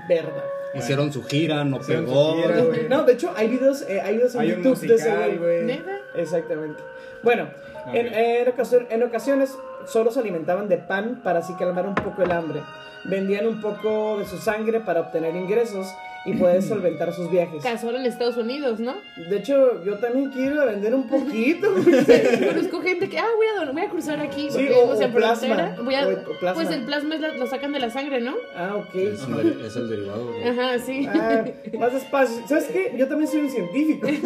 A: Verdad.
B: Hicieron su gira, no
E: Hicieron
B: pegó.
E: gira.
A: No, de hecho, hay videos, eh, hay videos en
E: Hay
A: YouTube de
E: musical,
A: güey.
E: güey.
C: ¿Neta?
A: Exactamente. Bueno, en, en ocasio- en ocasiones solo se alimentaban de pan para así calmar un poco el hambre. Vendían un poco de su sangre para obtener ingresos y poder solventar sus viajes.
C: Casual en Estados Unidos, ¿no?
A: De hecho, yo también quiero vender un poquito.
C: Conozco gente que, ah, voy a, voy a cruzar aquí.
A: Sí,
C: porque
A: o- o
C: en
A: plasma.
C: Voy a-
A: o- o plasma.
C: Pues el plasma es la- lo sacan de la sangre, ¿no?
A: ah, ok.
B: Es, un deri- es el derivado.
C: Ajá, sí.
A: Ah, más despacio. ¿Sabes qué? Yo también soy un científico.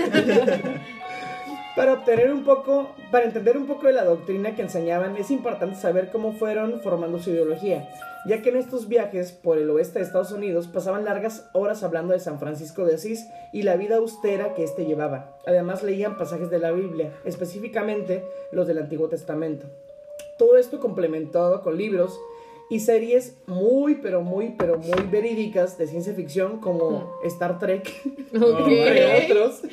A: para obtener un poco, para entender un poco de la doctrina que enseñaban, es importante saber cómo fueron formando su ideología, ya que en estos viajes por el oeste de Estados Unidos pasaban largas horas hablando de San Francisco de Asís y la vida austera que éste llevaba. Además leían pasajes de la Biblia, específicamente los del Antiguo Testamento. Todo esto complementado con libros y series muy, pero muy, pero muy verídicas de ciencia ficción como Star Trek, entre otros.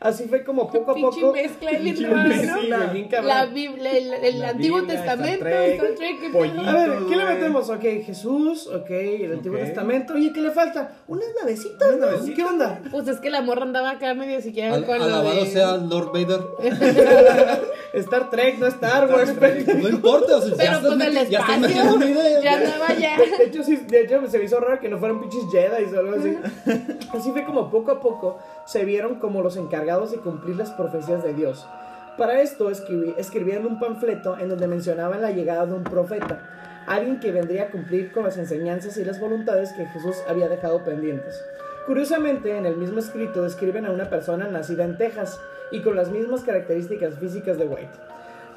A: Así fue como poco a poco.
C: mezcla
E: mezcla.
C: La Biblia, el, el
E: La
C: Antiguo
E: Biblia,
C: Testamento,
E: Star Trek,
C: Star.
A: A ver, ¿qué le metemos? Ok, Jesús, ok, el Antiguo. Testamento. Oye, ¿qué le falta? Unas navecitas. ¿Qué onda?
C: Pues es que la morra andaba acá medio siquiera
B: Al-
C: con
B: alabado
C: de...
B: sea Lord Vader.
A: Star Trek, no Star Wars.
B: No importa, o sea, ya,
C: Pero
B: estás
C: con el
B: ya estás metiendo
C: espacio,
B: una idea.
C: ya andaba ya.
A: De hecho, sí, de hecho, se me hizo raro que no fueran pinches Jedi o algo así. Así fue como poco a poco se vieron como los encargados de cumplir las profecías de Dios. Para esto escribí- escribieron un panfleto en donde mencionaban la llegada de un profeta, alguien que vendría a cumplir con las enseñanzas y las voluntades que Jesús había dejado pendientes. Curiosamente, en el mismo escrito describen a una persona nacida en Texas y con las mismas características físicas de White.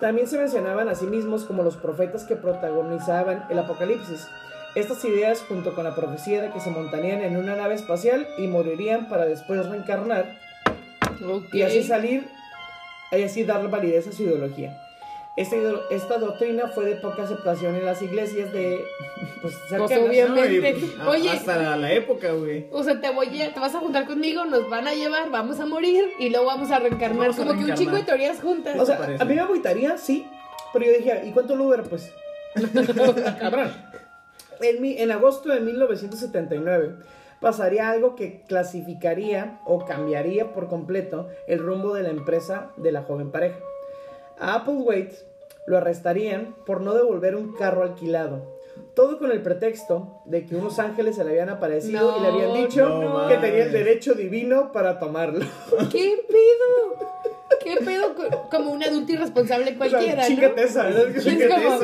A: También se mencionaban a sí mismos como los profetas que protagonizaban el Apocalipsis. Estas ideas, junto con la profecía de que se montarían en una nave espacial y morirían para después reencarnar
C: Ok.
A: y así salir y así dar validez a su ideología. Esta, esta doctrina fue de poca aceptación en las iglesias de pues, cercanas.
C: Pues, obviamente.
E: No, y, a-
C: Oye.
E: Hasta la, la época, güey.
C: O sea, te voy a, te vas a juntar conmigo, nos van a llevar, vamos a morir y luego vamos a reencarnar.
E: Vamos a
C: como que un
E: reencarnar.
C: chingo de teorías juntas.
A: O sea,
E: parece?
A: a mí me agüitaría, sí, pero yo dije, ¿y cuánto Uber? Pues, cabrón. En, mi- en agosto de 1979 pasaría algo que clasificaría o cambiaría por completo el rumbo de la empresa de la joven pareja. A Applewhite lo arrestarían por no devolver un carro alquilado. Todo con el pretexto de que unos ángeles se le habían aparecido y le habían dicho
E: no
A: que tenía el derecho divino para tomarlo.
C: ¿Qué pedo? ¿Qué pedo? co- Como un adulto irresponsable cualquiera,
A: O sea,
C: ¿no?
A: esa.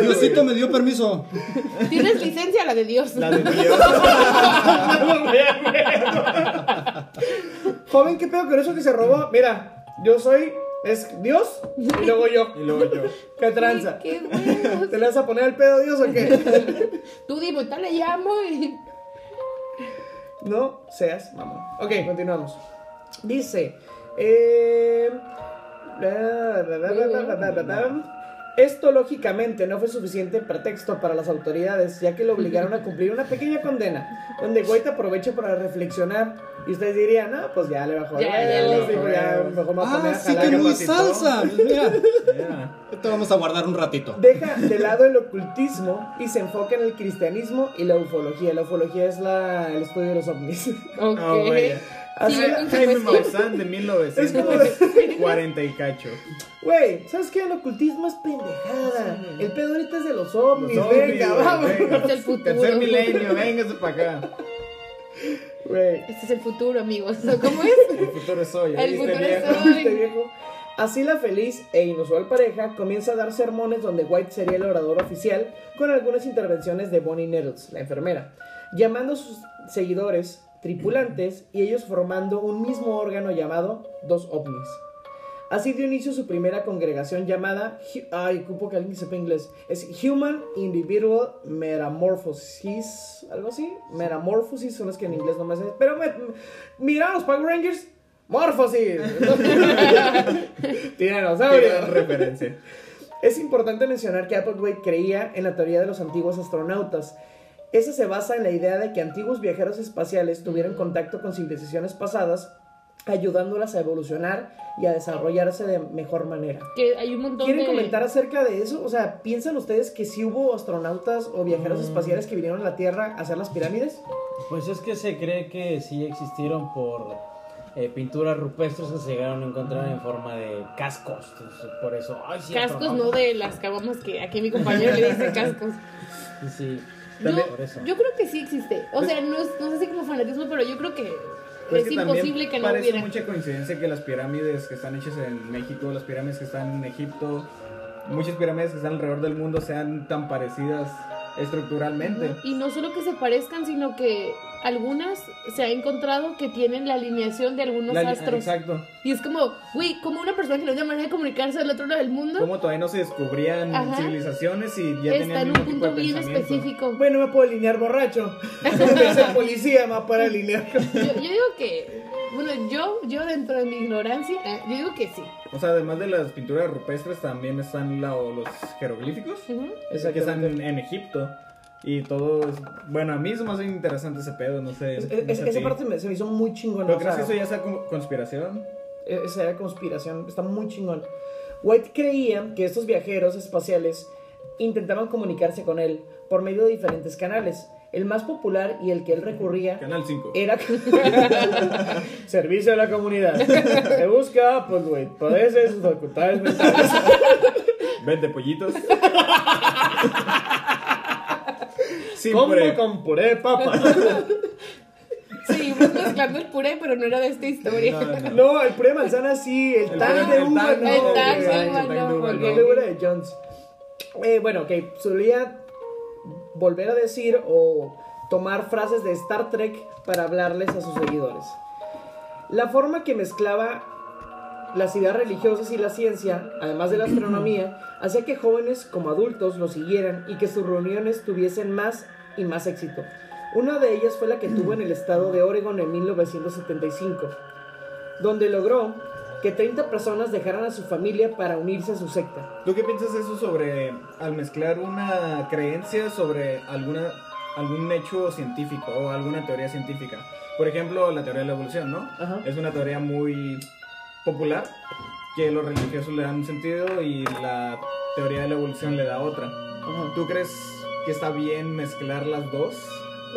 B: Diosito me dio permiso.
C: Tienes licencia, la de Dios.
E: La de Dios.
A: Joven, ¿qué pedo con eso que se robó? Mira, yo soy es Dios y luego yo.
E: y luego yo.
A: ¿Qué tranza?
C: ¿Qué huevos?
A: ¿Te le vas a poner el pedo a Dios o qué?
C: Tú dime, tal le llamo y...
A: No seas mamón. Ok, continuamos. Dice. Eh, esto lógicamente no fue suficiente pretexto para las autoridades, ya que lo obligaron a cumplir una pequeña condena, donde White aprovecha para reflexionar. Y ustedes dirían, no, pues ya le bajó
C: Ya, ya le
A: dijo,
E: bajó.
A: ya, mejor me voy a poner
B: Ah, sí que muy
A: capacito".
B: salsa. Mira,
E: Yeah.
B: te vamos a guardar un ratito.
A: Deja de lado el ocultismo y se enfoca en el cristianismo y la ufología. La ufología es la, el estudio de los ovnis.
C: Ok.
E: Ah,
C: su
E: Jaime. Maussan de 1940 y cacho.
A: Güey, ¿sabes qué? El ocultismo es pendejada. El pedo ahorita es de los ovnis.
E: Los ovnis,
A: venga,
E: güey,
A: vamos.
E: venga.
C: Es el futuro.
E: Tercer milenio, véngase para acá.
A: Güey.
C: Este es el futuro, amigos. ¿Cómo es?
E: El futuro es hoy.
C: El
E: ¿oíste,
C: futuro es
E: viejo?
C: hoy.
A: Este viejo. Así la feliz e inusual pareja comienza a dar sermones donde White sería el orador oficial con algunas intervenciones de Bonnie Nettles, la enfermera, llamando a sus seguidores tripulantes y ellos formando un mismo órgano llamado Dos OVNIs. Así dio inicio su primera congregación llamada, ay, ocupo que alguien sepa inglés, es Human Individual Metamorphosis, algo así, Metamorphosis son las que en inglés no me sé, pero me, mira los Power Rangers, Morphosis, tiranosaurio.
E: Referencia.
A: Es importante mencionar que Applewhite creía en la teoría de los antiguos astronautas. Esa se basa en la idea de que antiguos viajeros espaciales tuvieron contacto con civilizaciones pasadas, ayudándolas a evolucionar y a desarrollarse de mejor manera.
C: Que hay un montón
A: ¿Quieren
C: de...
A: comentar acerca de eso? O sea, ¿piensan ustedes que sí hubo astronautas o viajeros espaciales que vinieron a la Tierra a hacer las pirámides?
F: Pues es que se cree que sí existieron por eh, pinturas rupestres que se llegaron a encontrar en forma de cascos. Entonces, por eso, ay, sí,
C: Cascos,
F: astronauta.
C: no de las caguamas que aquí mi compañero le dice cascos.
F: Sí, sí.
E: También-
F: eso.
C: Yo creo que sí existe. O sea, no, es- no sé si como fanatismo, pero yo creo que
E: Pues
C: es
E: que
C: imposible que no
E: parece
C: hubiera.
E: mucha coincidencia que las pirámides que están hechas en México, las pirámides que están en Egipto, muchas pirámides que están alrededor del mundo sean tan parecidas estructuralmente.
C: Y no solo que se parezcan, sino que algunas se ha encontrado que tienen la alineación de algunos
E: La-
C: astros.
E: Exacto.
C: Y es como, güey, como una persona que no tiene manera de comunicarse del otro lado del mundo
E: Como todavía no se descubrían
C: Ajá.
E: civilizaciones y ya
C: está
E: tenían
C: en un punto bien específico.
A: Bueno, me puedo alinear borracho. Ese policía me va a poder alinear.
C: Yo, yo digo que, bueno, yo, yo dentro de mi ignorancia, eh, yo digo que sí.
E: O sea, además de las pinturas rupestres, también están la- los jeroglíficos,
C: Ujú.
E: que están en, en Egipto. Y todo es... Bueno, a mí es más interesante ese pedo, no sé.
A: Es-
E: no
A: es-
E: sé a
A: esa parte me- se me hizo muy chingona.
E: ¿Pero crees que eso ya sea como conspiración?
A: e- esa era conspiración, está muy chingón. White creía que estos viajeros espaciales intentaban comunicarse con él por medio de diferentes canales. El más popular y el que él recurría
E: Canal 5.
A: era servicio a la comunidad. Se busca, pues, güey, padece sus facultades mentales.
E: Vende pollitos. Sin
A: Combo
E: puré.
A: con puré de papa.
C: Seguimos mezclando el puré, pero no era de esta historia.
E: No, no.
A: No, el puré de manzana sí, el, tang- de uva no.
C: El
A: güey.
C: de uva
E: el tang de
C: no.
A: El de uva de Jones. Eh, bueno, ok, solía volver a decir o tomar frases de Star Trek para hablarles a sus seguidores. La forma que mezclaba las ideas religiosas y la ciencia, además de la astronomía, hacía que jóvenes como adultos lo siguieran y que sus reuniones tuviesen más y más éxito. Una de ellas fue la que tuvo en el estado de Oregon en 1975, donde logró que 30 personas dejaran a su familia para unirse a su secta.
E: ¿Tú qué piensas eso sobre al mezclar una creencia sobre alguna algún hecho científico o alguna teoría científica? Por ejemplo, la teoría de la evolución, ¿no?
A: Ajá.
E: Es una teoría muy popular que los religiosos le dan un sentido y la teoría de la evolución le da otra.
A: Ajá.
E: ¿Tú crees que está bien mezclar las dos?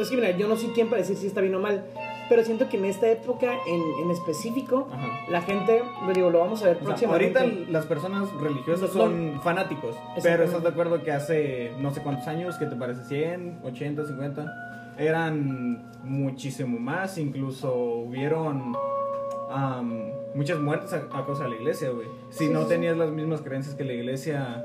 A: Es que mira, yo no soy quien para decir si está bien o mal, pero siento que en esta época en, en específico,
E: Ajá.
A: la gente, digo, lo vamos a ver
E: O sea,
A: próximamente.
E: ahorita las personas religiosas
A: No,
E: son fanáticos, pero estás de acuerdo que hace no sé cuántos años, que te parece 100, 80, 50, eran muchísimo más, incluso hubieron am, muchas muertes a, a causa de la iglesia, güey. Si
A: Sí,
E: no
A: sí,
E: tenías las mismas creencias que la iglesia,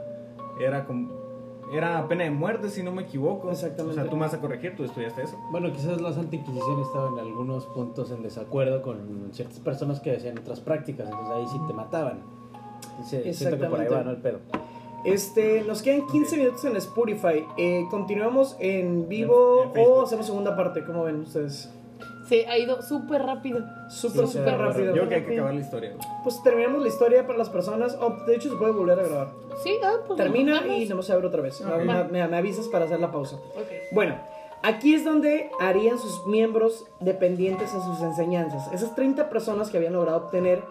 E: era como... Era pena de muerte, si no me equivoco.
A: Exactamente.
E: O sea, tú me vas a corregir, tú estudiaste eso.
F: Bueno, quizás la Santa Inquisición estaba en algunos puntos en desacuerdo con ciertas personas que hacían otras prácticas, entonces ahí sí te mataban. Siento que por ahí va, ¿no? El pedo.
A: Este, nos quedan 15 minutos en Spotify. Eh, ¿Continuamos en vivo
E: En- en Facebook.
A: o hacemos segunda parte? ¿Cómo ven ustedes?
C: Se ha ido súper rápido.
A: Súper,
F: Sí,
A: súper
F: sí,
A: rápido.
E: Yo creo que hay que acabar la historia.
A: Pues terminamos la historia para las personas. O de hecho, se puede volver a grabar.
C: Sí, ah, pues
A: Termina
C: vamos.
A: y nos abre otra vez. Me, me- me avisas para hacer la pausa. Bueno, aquí es donde harían sus miembros dependientes a sus enseñanzas. Esas 30 personas que habían logrado obtener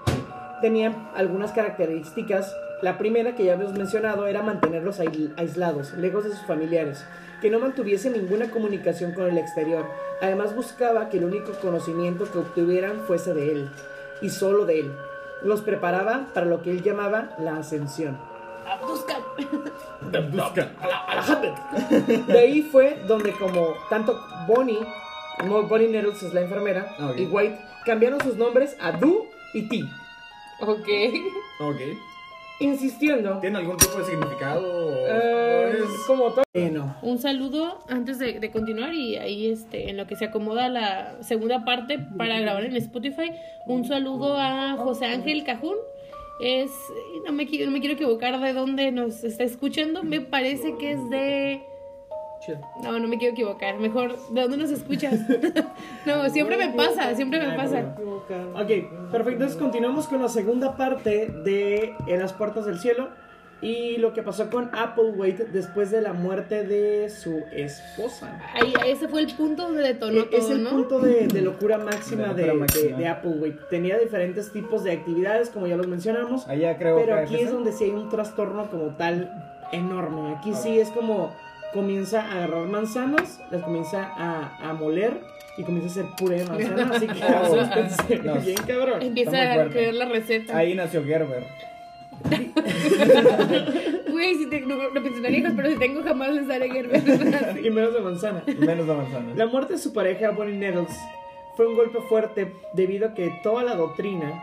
A: tenían algunas características. La primera que ya habíamos mencionado era mantenerlos aisl- aislados, lejos de sus familiares, que no mantuviesen ninguna comunicación con el exterior. Además buscaba que el único conocimiento que obtuvieran fuese de él, y solo de él. Los preparaba para lo que él llamaba la ascensión.
C: Abduzcan.
A: De ahí fue donde como tanto Bonnie, Bonnie Nettles es la enfermera, y White cambiaron sus nombres a Du y Ti,
C: Ok.
E: Ok.
A: Insistiendo
E: ¿Tiene algún tipo de significado? o-
A: eh,
E: es-
A: como todo. Eh, no.
C: Un saludo antes de, de continuar y ahí este en lo que se acomoda la segunda parte para grabar en Spotify. Un saludo a José Ángel Cajún. Es no me, no me quiero equivocar de dónde nos está escuchando. Me parece que es de
A: Chido.
C: no, no me quiero equivocar. Mejor, ¿de dónde nos escuchas? no, siempre me pasa, siempre me pasa.
A: Ok, perfecto. Entonces continuamos con la segunda parte de En las puertas del cielo y lo que pasó con Applewhite después de la muerte de su esposa.
C: Ahí, ese fue el punto donde detonó
A: E- es el
C: ¿no?
A: punto de, de locura máxima
E: De
A: de,
E: locura
A: de-
E: máxima.
A: de Applewhite. Tenía diferentes tipos de actividades, como ya los mencionamos.
E: Allá creo
A: Pero
E: que
A: aquí es donde sí hay un trastorno como tal enorme. Aquí sí es como comienza a agarrar manzanas, las comienza a, a moler y comienza a hacer puré de manzana. Así que
E: Oh. No.
A: Bien cabrón.
C: Empieza a creer la receta.
E: Ahí nació Gerber.
C: Güey, si tengo, no pensionaría hijos, pero si tengo jamás les daré Gerber.
A: Y menos de manzana.
E: Menos la manzana.
A: La muerte de su pareja, Bonnie Nettles, fue un golpe fuerte debido a que toda la doctrina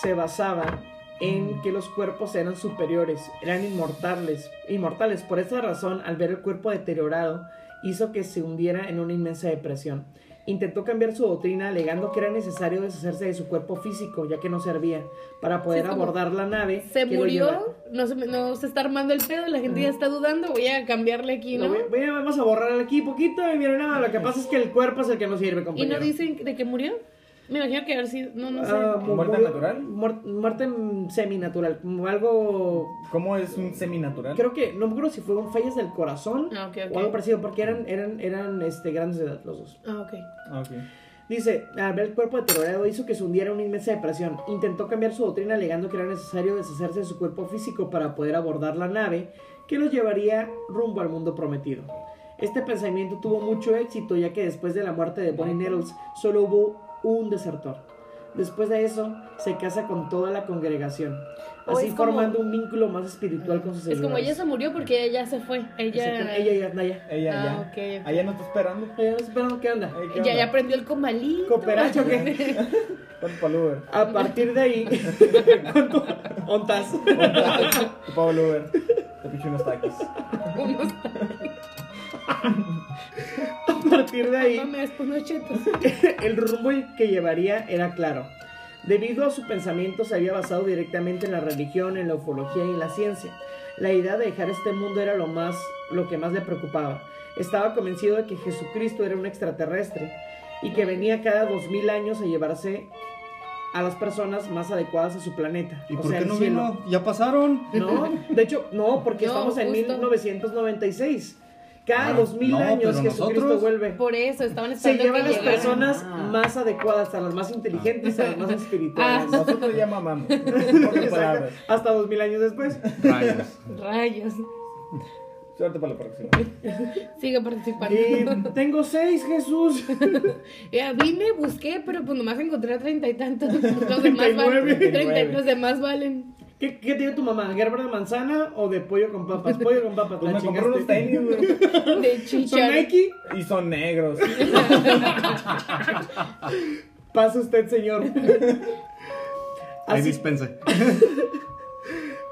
A: se basaba en que los cuerpos eran superiores, eran inmortales, inmortales. Por esa razón, al ver el cuerpo deteriorado, hizo que se hundiera en una inmensa depresión. Intentó cambiar su doctrina alegando que era necesario deshacerse de su cuerpo físico, ya que no servía, para poder
C: Sí,
A: abordar la nave.
C: Se murió, no se, no se está armando el pedo, la gente ya está dudando, voy a cambiarle aquí, ¿no?
A: voy- voy a- vamos a borrar aquí poquito y miren nada, lo que pasa es que el cuerpo es el que no sirve,
C: ¿Y
A: compañero.
C: no dicen de que murió? Me imagino que haber sido, no, no sé.
A: Ah, mu-
E: ¿Muerte
A: mu-
E: natural?
A: muer- muerte seminatural, como algo...
E: ¿Cómo es un seminatural?
A: Creo que, no me acuerdo si fue un fallas del corazón
C: Ah,
A: o algo parecido, porque eran, eran, eran este, grandes de edad los dos.
C: Ah, ok.
E: Ah, ok.
A: Dice, al ver el cuerpo deteriorado hizo que se hundiera en una inmensa depresión. Intentó cambiar su doctrina alegando que era necesario deshacerse de su cuerpo físico para poder abordar la nave que los llevaría rumbo al mundo prometido. Este pensamiento tuvo mucho éxito ya que después de la muerte de Bonnie Nettles solo hubo un desertor. Después de eso, se casa con toda la congregación, así
C: es como-
A: formando un vínculo más espiritual con sus
C: Es
A: seguidores.
C: como ella se murió porque ella ya se fue. Ella,
A: Exacto, ella ya anda ya.
E: Ella
C: Ah,
E: ya.
C: ok, ok.
E: Allá no está esperando.
A: Ella está esperando qué onda.
E: ¿qué
C: ya,
E: onda?
C: ya aprendió el comalito.
A: ¿Cooperacho qué? A partir de ahí, ¿cuánto? ¿Ontas?
E: Tu Pablo Uber. Te picho unos taquis.
C: Unos
A: A partir de ahí,
C: chetos.
A: el rumbo que llevaría era claro. Debido a su pensamiento se había basado directamente en la religión, en la ufología y en la ciencia. La idea de dejar este mundo era lo más lo que más le preocupaba. Estaba convencido de que Jesucristo era un extraterrestre y que venía cada dos mil años a llevarse a las personas más adecuadas a su planeta.
B: ¿Y
A: o
B: por
A: sea,
B: qué no
A: cielo.
B: vino? ¿Ya pasaron?
A: No, de hecho, no, porque
C: No,
A: estamos en
C: justo.
A: 1996. Cada
B: Ah,
A: dos mil
B: no,
A: años Jesucristo
B: nosotros-
A: vuelve.
C: Por eso estaban
A: Se
C: esperando
A: llevan
C: que
A: las
C: llegaran.
A: personas
B: Ah.
A: más adecuadas, a las más inteligentes, a las más espirituales.
C: Ah.
E: Nosotros ya mamamos.
A: Hasta dos mil años después.
B: Rayos.
C: Rayos.
E: Suerte para la próxima.
C: Sigue participando.
A: Y tengo seis, Jesús.
C: Ya vine, busqué, pero pues nomás encontré a treinta y tantos. Los demás
A: 39.
C: valen. 30,
E: 39.
C: los demás valen.
A: ¿Qué, qué tiene tu mamá? ¿Gerber de manzana o de pollo con papas? Pollo con papas,
E: Pues
A: la
E: me compré unos tenis, güey.
C: De
A: ¿Son
C: chichar.
A: Nike?
E: Y son negros.
A: Pasa usted, señor.
B: Ahí dispense.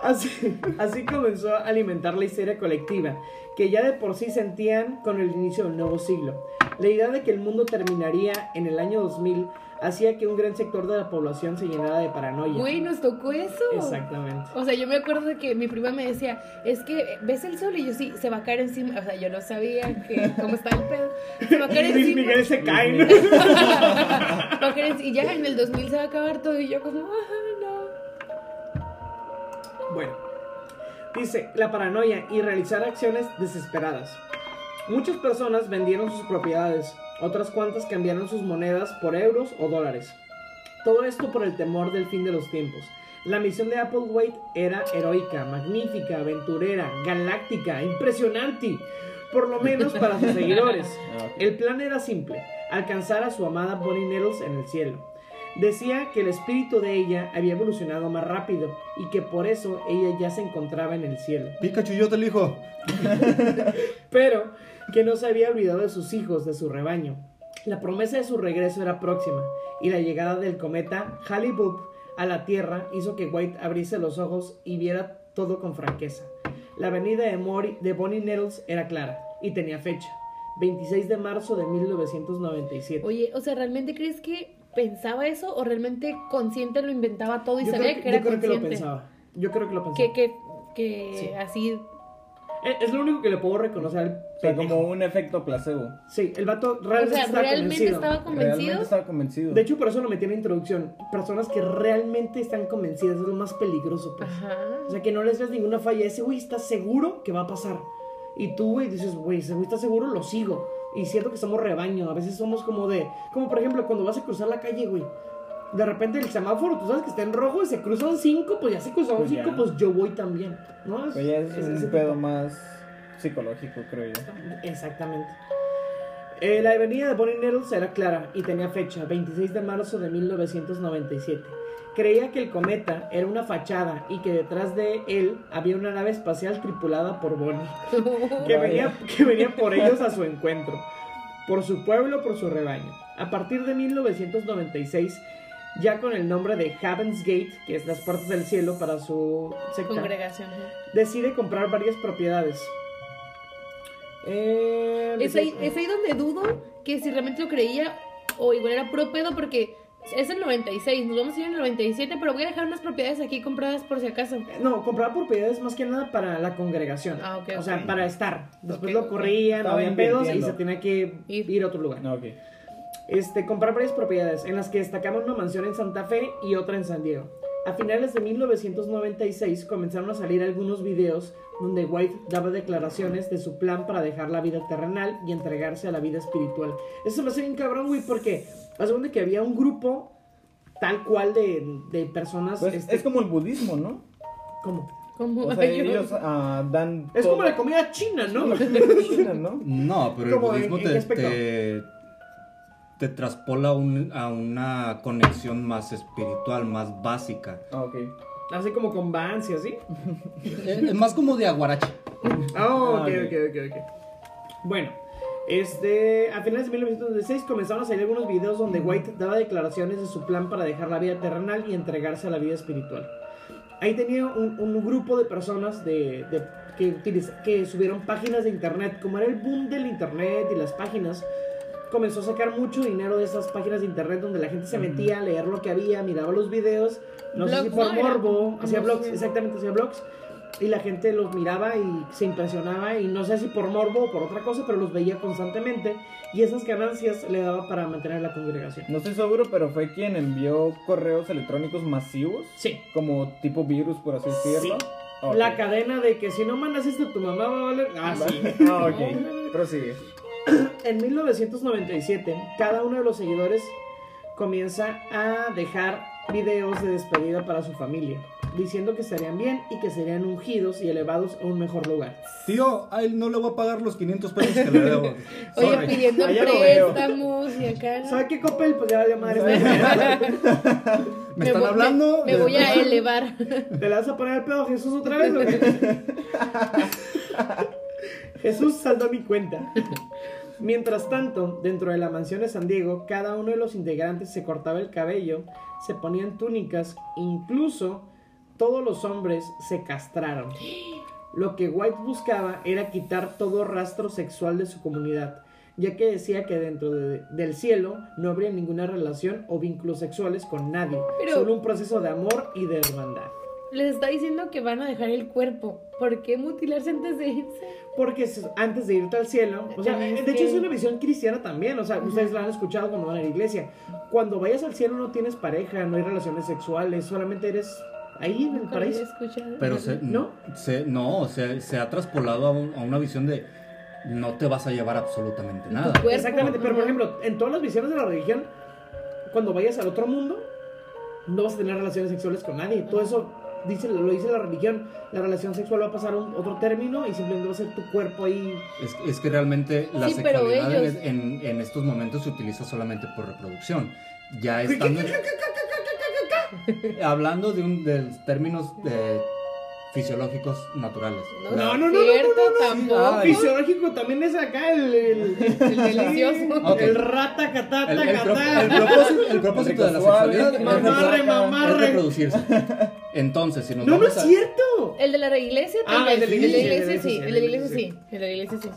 A: así, así comenzó a alimentar la histeria colectiva, que ya de por sí sentían con el inicio del nuevo siglo. La idea de que el mundo terminaría en el año 2000 hacía que un gran sector de la población se llenara de paranoia.
C: Güey, nos tocó eso.
A: Exactamente.
C: O sea, yo me acuerdo de que mi prima me decía, es que ves el sol y yo sí, se va a caer encima. O sea, yo no sabía que cómo estaba el pedo. Se va a caer
A: Y Luis
C: encima.
A: Miguel se cae. ¿no?
C: Va a caer enci- y ya en el 2000 se va a acabar todo. Y yo como, ay, no.
A: Bueno, dice la paranoia y realizar acciones desesperadas. Muchas personas vendieron sus propiedades, otras cuantas cambiaron sus monedas por euros o dólares. Todo esto por el temor del fin de los tiempos. La misión de Applewhite era heroica, magnífica, aventurera, galáctica, impresionante, por lo menos para sus seguidores.
E: Ah.
A: El plan era simple, alcanzar a su amada Bonnie Nettles en el cielo. Decía que el espíritu de ella había evolucionado más rápido y que por eso ella ya se encontraba en el cielo.
B: Pikachu, yo te elijo.
A: Pero que no se había olvidado de sus hijos, de su rebaño. La promesa de su regreso era próxima y la llegada del cometa Halley-Bopp a la Tierra hizo que White abriese los ojos y viera todo con franqueza. La venida de, Mori- de Bonnie Nettles era clara y tenía fecha, 26 de marzo de 1997.
C: Oye, o sea, ¿realmente crees que pensaba eso o realmente consciente lo inventaba todo y
A: yo
C: sabía
A: creo,
C: que era
A: yo creo que lo
C: consciente?
A: pensaba. Yo creo que lo pensaba.
C: que, que, que
A: Sí.
C: así
A: Es lo único que le puedo reconocer al
E: O sea,
A: pendejo.
E: como un efecto placebo.
A: Sí, el vato
C: O
A: realmente
C: sea,
A: estaba
C: realmente
A: convencido.
C: estaba convencido.
E: Realmente estaba convencido.
A: De hecho, por eso lo metí en la introducción. Personas que realmente están convencidas es lo más peligroso, pues.
C: Ajá.
A: O sea, que no les ves ninguna falla. Ese güey está seguro que va a pasar. Y tú, güey, dices, güey, ese güey está seguro, lo sigo. Y siento que somos rebaño. A veces somos como de. Como por ejemplo, cuando vas a cruzar la calle, güey. De repente el semáforo, tú sabes que está en rojo y se cruzan cinco, pues ya se cruzaron
E: Pues ya.
A: cinco, pues yo voy también. ¿No?
E: Pues ya es,
A: es
E: un
A: ese
E: pedo
A: tipo.
E: más psicológico, creo yo.
A: Exactamente. Eh, la avenida de Bonnie Nettles era clara y tenía fecha, 26 de marzo de 1997. Creía que el cometa era una fachada y que detrás de él había una nave espacial tripulada por Bonnie, que venía, que venía por ellos a su encuentro, por su pueblo, por su rebaño. A partir de 1996, ya con el nombre de Heaven's Gate, que es las puertas del cielo para su secta,
C: Congregación.
A: decide comprar varias propiedades. Eh,
C: Es ahí, es ahí donde dudo que si realmente lo creía o igual era pro pedo porque es el 96, nos vamos a ir en el 97, pero voy a dejar unas propiedades aquí compradas por si acaso.
A: No, compraba propiedades más que nada para la congregación.
C: Ah, ok,
A: O sea,
C: ok.
A: para estar. Después
C: Ok,
A: lo corrían, no había pedos y se tenía que ir,
C: Ir.
A: a otro lugar.
E: No, ok.
A: Este, comprar varias propiedades en las que destacaban una mansión en Santa Fe y otra en San Diego. A finales de 1996 comenzaron a salir algunos videos donde White daba declaraciones de su plan para dejar la vida terrenal y entregarse a la vida espiritual. Eso me hace bien cabrón, güey, porque hace cuenta que había un grupo tal cual de, de personas.
E: Pues,
A: este,
E: es como el budismo, ¿no?
A: ¿cómo?
C: Como
E: O sea, ellos ah, dan.
A: Es
E: todo-
A: como la comida china, ¿no?
E: como la comida china, ¿no?
B: No, pero el
A: ¿Cómo? ¿En-
B: budismo
A: en qué
B: te,
A: aspecto?
B: te, te traspola un- a una conexión más espiritual, más básica.
E: Ah, ok.
A: Así como con Vance y así.
B: Es es más como de aguarache.
A: Ah, ok, ok,
E: ok.
A: ok, ok. Bueno, este, a finales de 1996 comenzaron a salir algunos videos donde White daba declaraciones de su plan para dejar la vida terrenal y entregarse a la vida espiritual. Ahí tenía un, un grupo de personas de, de- que, utiliza- que subieron páginas de internet. Como era el boom del internet y las páginas, comenzó a sacar mucho dinero de esas páginas de internet donde la gente se metía a leer lo que había, miraba los videos, no sé si por morbo, hacía blogs, exactamente, hacía blogs. Y la gente los miraba y se impresionaba y no sé si por morbo o por otra cosa, pero los veía constantemente y esas ganancias le daba para mantener la congregación.
E: No estoy seguro, pero fue quien envió correos electrónicos masivos.
A: Sí.
E: Como tipo virus, por así decirlo.
A: La cadena de que si no mandas esto a tu mamá va a valer... Ah, sí.
E: Ah, ok. Prosigue.
A: En 1997, cada uno de los seguidores comienza a dejar videos de despedida para su familia, diciendo que estarían bien y que serían ungidos y elevados a un mejor lugar.
B: Tío, a él no le voy a pagar los 500 pesos que le debo.
C: Oye,
B: Sorry.
C: pidiendo
E: Allá lo veo.
C: préstamos y acá. ¿no?
A: ¿Sabe qué, Copel? Pues ya valió madre.
B: ¿Me están
C: voy-
B: hablando?
C: Me, voy a elevar.
A: ¿Te la vas a poner el pedo a Jesús otra vez? o qué? Jesús saldó mi cuenta. Mientras tanto, dentro de la mansión de San Diego, cada uno de los integrantes se cortaba el cabello, se ponían túnicas, incluso todos los hombres se castraron. Lo que White buscaba era quitar todo rastro sexual de su comunidad, ya que decía que dentro de- del cielo no habría ninguna relación o vínculos sexuales con nadie,
C: Pero-
A: solo un proceso de amor y de hermandad.
C: Les está diciendo que van a dejar el cuerpo. ¿Por qué mutilarse antes de irse?
A: Porque antes de irte al cielo, o sea, de hecho es una visión cristiana también, o sea, ustedes la han escuchado cuando van a la iglesia. Cuando vayas al cielo no tienes pareja, no hay relaciones sexuales, solamente eres ahí en el paraíso.
C: escuchado.
B: Pero se,
A: ¿No?
B: Se, no, se, se ha traspolado a, un- a una visión de no te vas a llevar absolutamente nada.
A: Exactamente, pero por ejemplo, en todas las visiones de la religión, cuando vayas al otro mundo, no vas a tener relaciones sexuales con nadie. Todo eso dice, lo dice la religión. La relación sexual va a pasar a un, otro término y simplemente va a ser tu cuerpo ahí.
B: Es, es que realmente la
C: Sí,
B: sexualidad en-
C: ellos-
B: en, en estos momentos se utiliza solamente por reproducción. Ya estando... hablando de, un, de términos eh, fisiológicos naturales.
C: No,
A: no, no, no,
C: cierto,
A: no, no,
C: tampoco.
A: Fisiológico también es acá el, el,
C: El delicioso.
A: El rata catata
B: El, el propósito, el propósito de la sexualidad es,
A: Mamarre, mamarre.
B: es reproducirse. Entonces, si nos
A: No, no es
B: a-
A: cierto.
C: El de la iglesia
A: Ah,
C: también.
A: el de la
C: El de la
A: iglesia,
C: sí. El de la iglesia
A: sí.
C: El de la iglesia sí.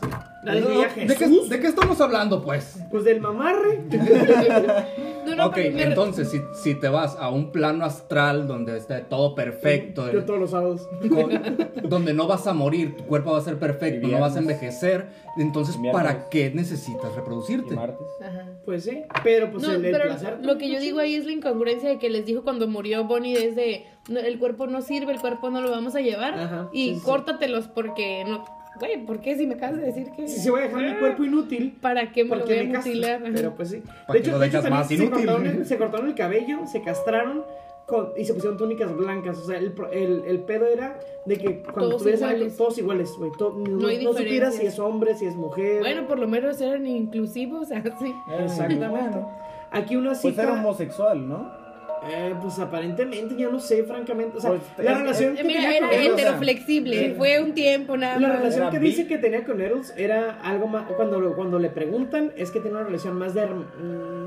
A: La
B: No,
A: dije ya
B: ¿de, qué,
A: Jesús.
B: ¿De qué estamos hablando, pues?
A: Pues del mamarre.
B: Ok, entonces, si, si te vas a un plano astral donde esté todo perfecto,
A: Yo todos los sábados.
B: con- donde no vas a morir, tu cuerpo va a ser perfecto, no vas a envejecer, entonces. ¿para qué necesitas reproducirte?
E: martes.
C: Ajá.
A: Pues sí. Pero pues
C: No,
A: el, el
C: pero
A: placer.
C: lo que yo digo ahí es la incongruencia de que les dijo cuando murió Bonnie desde "No, el cuerpo no sirve, el cuerpo no lo vamos a llevar
A: Ajá,
C: y
A: sí, sí, sí.
C: córtatelos porque no, güey, ¿por qué si me acabas de decir que
A: Si se voy a dejar mi cuerpo inútil.
C: para qué me lo voy a mutilar?
A: Pero pues sí.
B: ¿Para
A: De hecho, de también se cortaron, el, se cortaron el cabello, se castraron con- y se pusieron túnicas blancas. O sea, el, pro- el, el pedo era de que cuando
C: Todos iguales.
A: todos iguales, güey. to- no,
C: No
A: no supieras si es hombre, si es mujer.
C: Bueno, por lo menos eran inclusivos, así.
A: Exactamente.
E: Bueno,
A: Aquí una
E: pues
A: cita.
E: era homosexual, ¿no?
A: Eh, pues aparentemente, ya no sé, francamente. O sea,
E: Pues,
A: la
E: es-
A: relación
E: es-
A: que
C: Mira,
A: tenía
C: era
A: con
C: heteroflexible, fue un tiempo nada
A: La
C: más.
A: relación
E: Era
A: que dice que tenía con Nettles era algo más. Cuando, cuando le preguntan, es que tiene una relación más de. herm-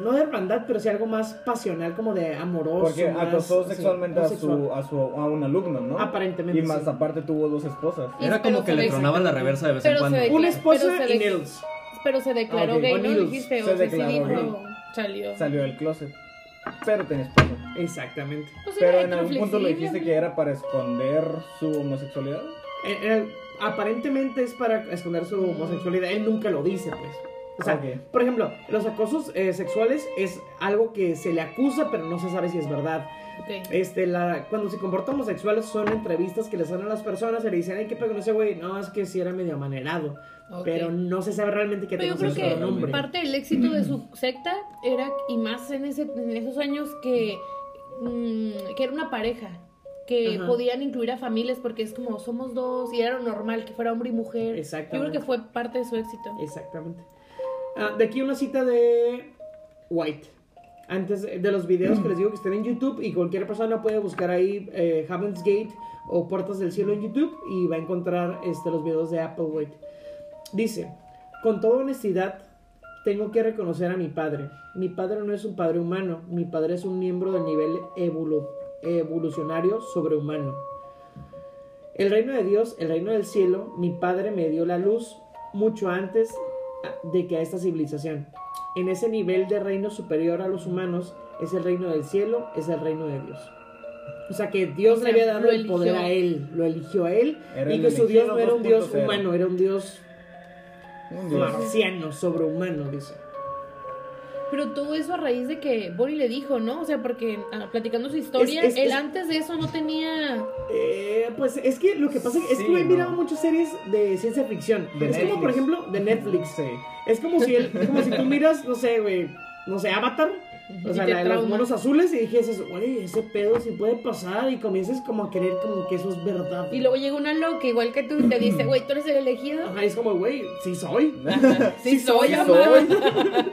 A: No de hermandad, pero sí algo más pasional, como de amoroso.
E: Porque
A: más,
E: acosó sexualmente a, su, a, su, a un alumno, ¿no?
A: Aparentemente,
E: Y más
A: sí.
E: aparte tuvo dos esposas.
C: Y-
B: Era como que le tronaba la reversa de vez en cuando.
A: Una esposa y Nettles.
C: Pero se declaró
E: Ah,
C: gay, ¿no? Dijiste,
E: Se
C: o sea, sí
E: declaró
C: dijo,
E: gay.
C: salió.
E: Salió del closet. Pero tenía esposa.
A: Exactamente.
C: Pues
E: Pero en algún punto le dijiste que era para esconder su homosexualidad.
A: Eh, eh, aparentemente es para esconder su homosexualidad. Él nunca lo dice, pues. O sea,
E: Ok.
A: por ejemplo, los acosos eh, sexuales es algo que se le acusa, pero no se sabe si es verdad. Este, la, cuando se comportan homosexuales son entrevistas que les dan a las personas y le dicen, ay, ¿qué pedo con ese güey? No, es que sí era medio amanerado. Pero no se sabe realmente qué tenía
C: creo
A: sexo
C: que
A: con hombre.
C: parte del éxito de su secta era, y más en, ese, en esos años, que, mm, que era una pareja. Que
A: Ajá.
C: podían incluir a familias porque es como somos dos y era normal que fuera hombre y mujer. Yo creo que fue parte de su éxito.
A: Exactamente. Ah, de aquí una cita de White. Antes de los videos que les digo que estén en YouTube y cualquier persona puede buscar ahí eh, Heaven's Gate o Puertas del Cielo en YouTube y va a encontrar este, los videos de Apple White. Dice, con toda honestidad, tengo que reconocer a mi padre. Mi padre no es un padre humano, mi padre es un miembro del nivel evolu- evolucionario sobrehumano. El reino de Dios, el reino del cielo, mi padre me dio la luz mucho antes de que a esta civilización. En ese nivel de reino superior a los humanos es el reino del cielo, es el reino de Dios. O sea que Dios
C: O
A: le había dado el poder a él, lo eligió a él
E: Era
A: y que su Dios no era un Dios
E: 2.0.
A: humano, era un Dios
E: Un dios.
A: marciano, sobrehumano, dice.
C: Pero todo eso a raíz de que Bonnie le dijo, ¿no? O sea, porque ah, platicando su historia,
A: Es- es-
C: él
A: es-
C: antes de eso no tenía...
A: Eh, pues es que lo que pasa es
E: Sí,
A: que he mirado muchas series de ciencia ficción.
E: De
A: es como, por
E: Netflix.
A: ejemplo, de Netflix.
E: Sí.
A: Es como si, él, como si tú miras, no sé, güey, no sé, Avatar. O sea, la de los monos azules y dijes, güey, ese pedo sí puede pasar y comienzas como a creer como que eso es verdad.
C: Y luego llega una loca, igual que tú, y te dice, güey, tú eres el elegido.
A: Ajá, es como, güey, sí soy.
C: Sí, soy, amá.
E: Soy.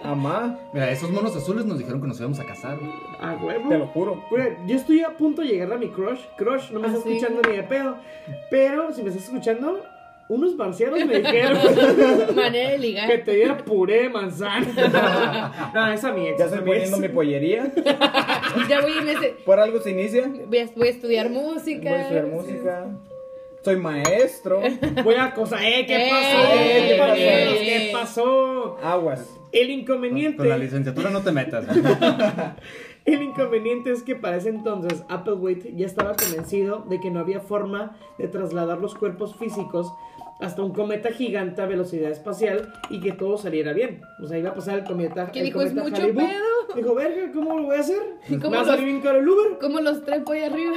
E: Amá,
B: Mira, esos monos azules nos dijeron que nos íbamos a casar. güey.
A: A huevo.
E: te lo juro.
A: Güey, yo estoy a punto de llegar a mi crush. Crush, no me
C: Ah,
A: está
C: sí.
A: escuchando ni de pedo. Pero si me estás escuchando, unos marcianos me dijeron
C: Manera de
A: que te diera puré de manzana. no, esa mi ex.
E: Ya estoy poniendo mi pollería.
C: Ya voy en ese...
E: Por algo se inicia.
C: Voy a, voy a estudiar música.
E: Voy a estudiar música. Soy maestro.
A: Voy a cosa, eh, ¿qué
C: Eh,
A: pasó?
E: eh,
A: ¿Qué pasó?
C: eh.
A: ¿Qué pasó?
E: Aguas.
A: El
B: Con,
A: inconveniente,
B: con la licenciatura no te metas.
A: el inconveniente es que para ese entonces Applewhite ya estaba convencido de que no había forma de trasladar los cuerpos físicos hasta un cometa gigante a velocidad espacial y que todo saliera bien. O sea, iba a pasar el cometa.
C: Que
A: el
C: dijo, "Es mucho
A: Halley-Book".
C: pedo.
A: Dijo, verga, ¿cómo lo voy a hacer?
C: ¿Y cómo
A: ¿Me va a
C: los-
A: salir bien caro el Uber?
C: ¿Cómo los trepo ahí arriba?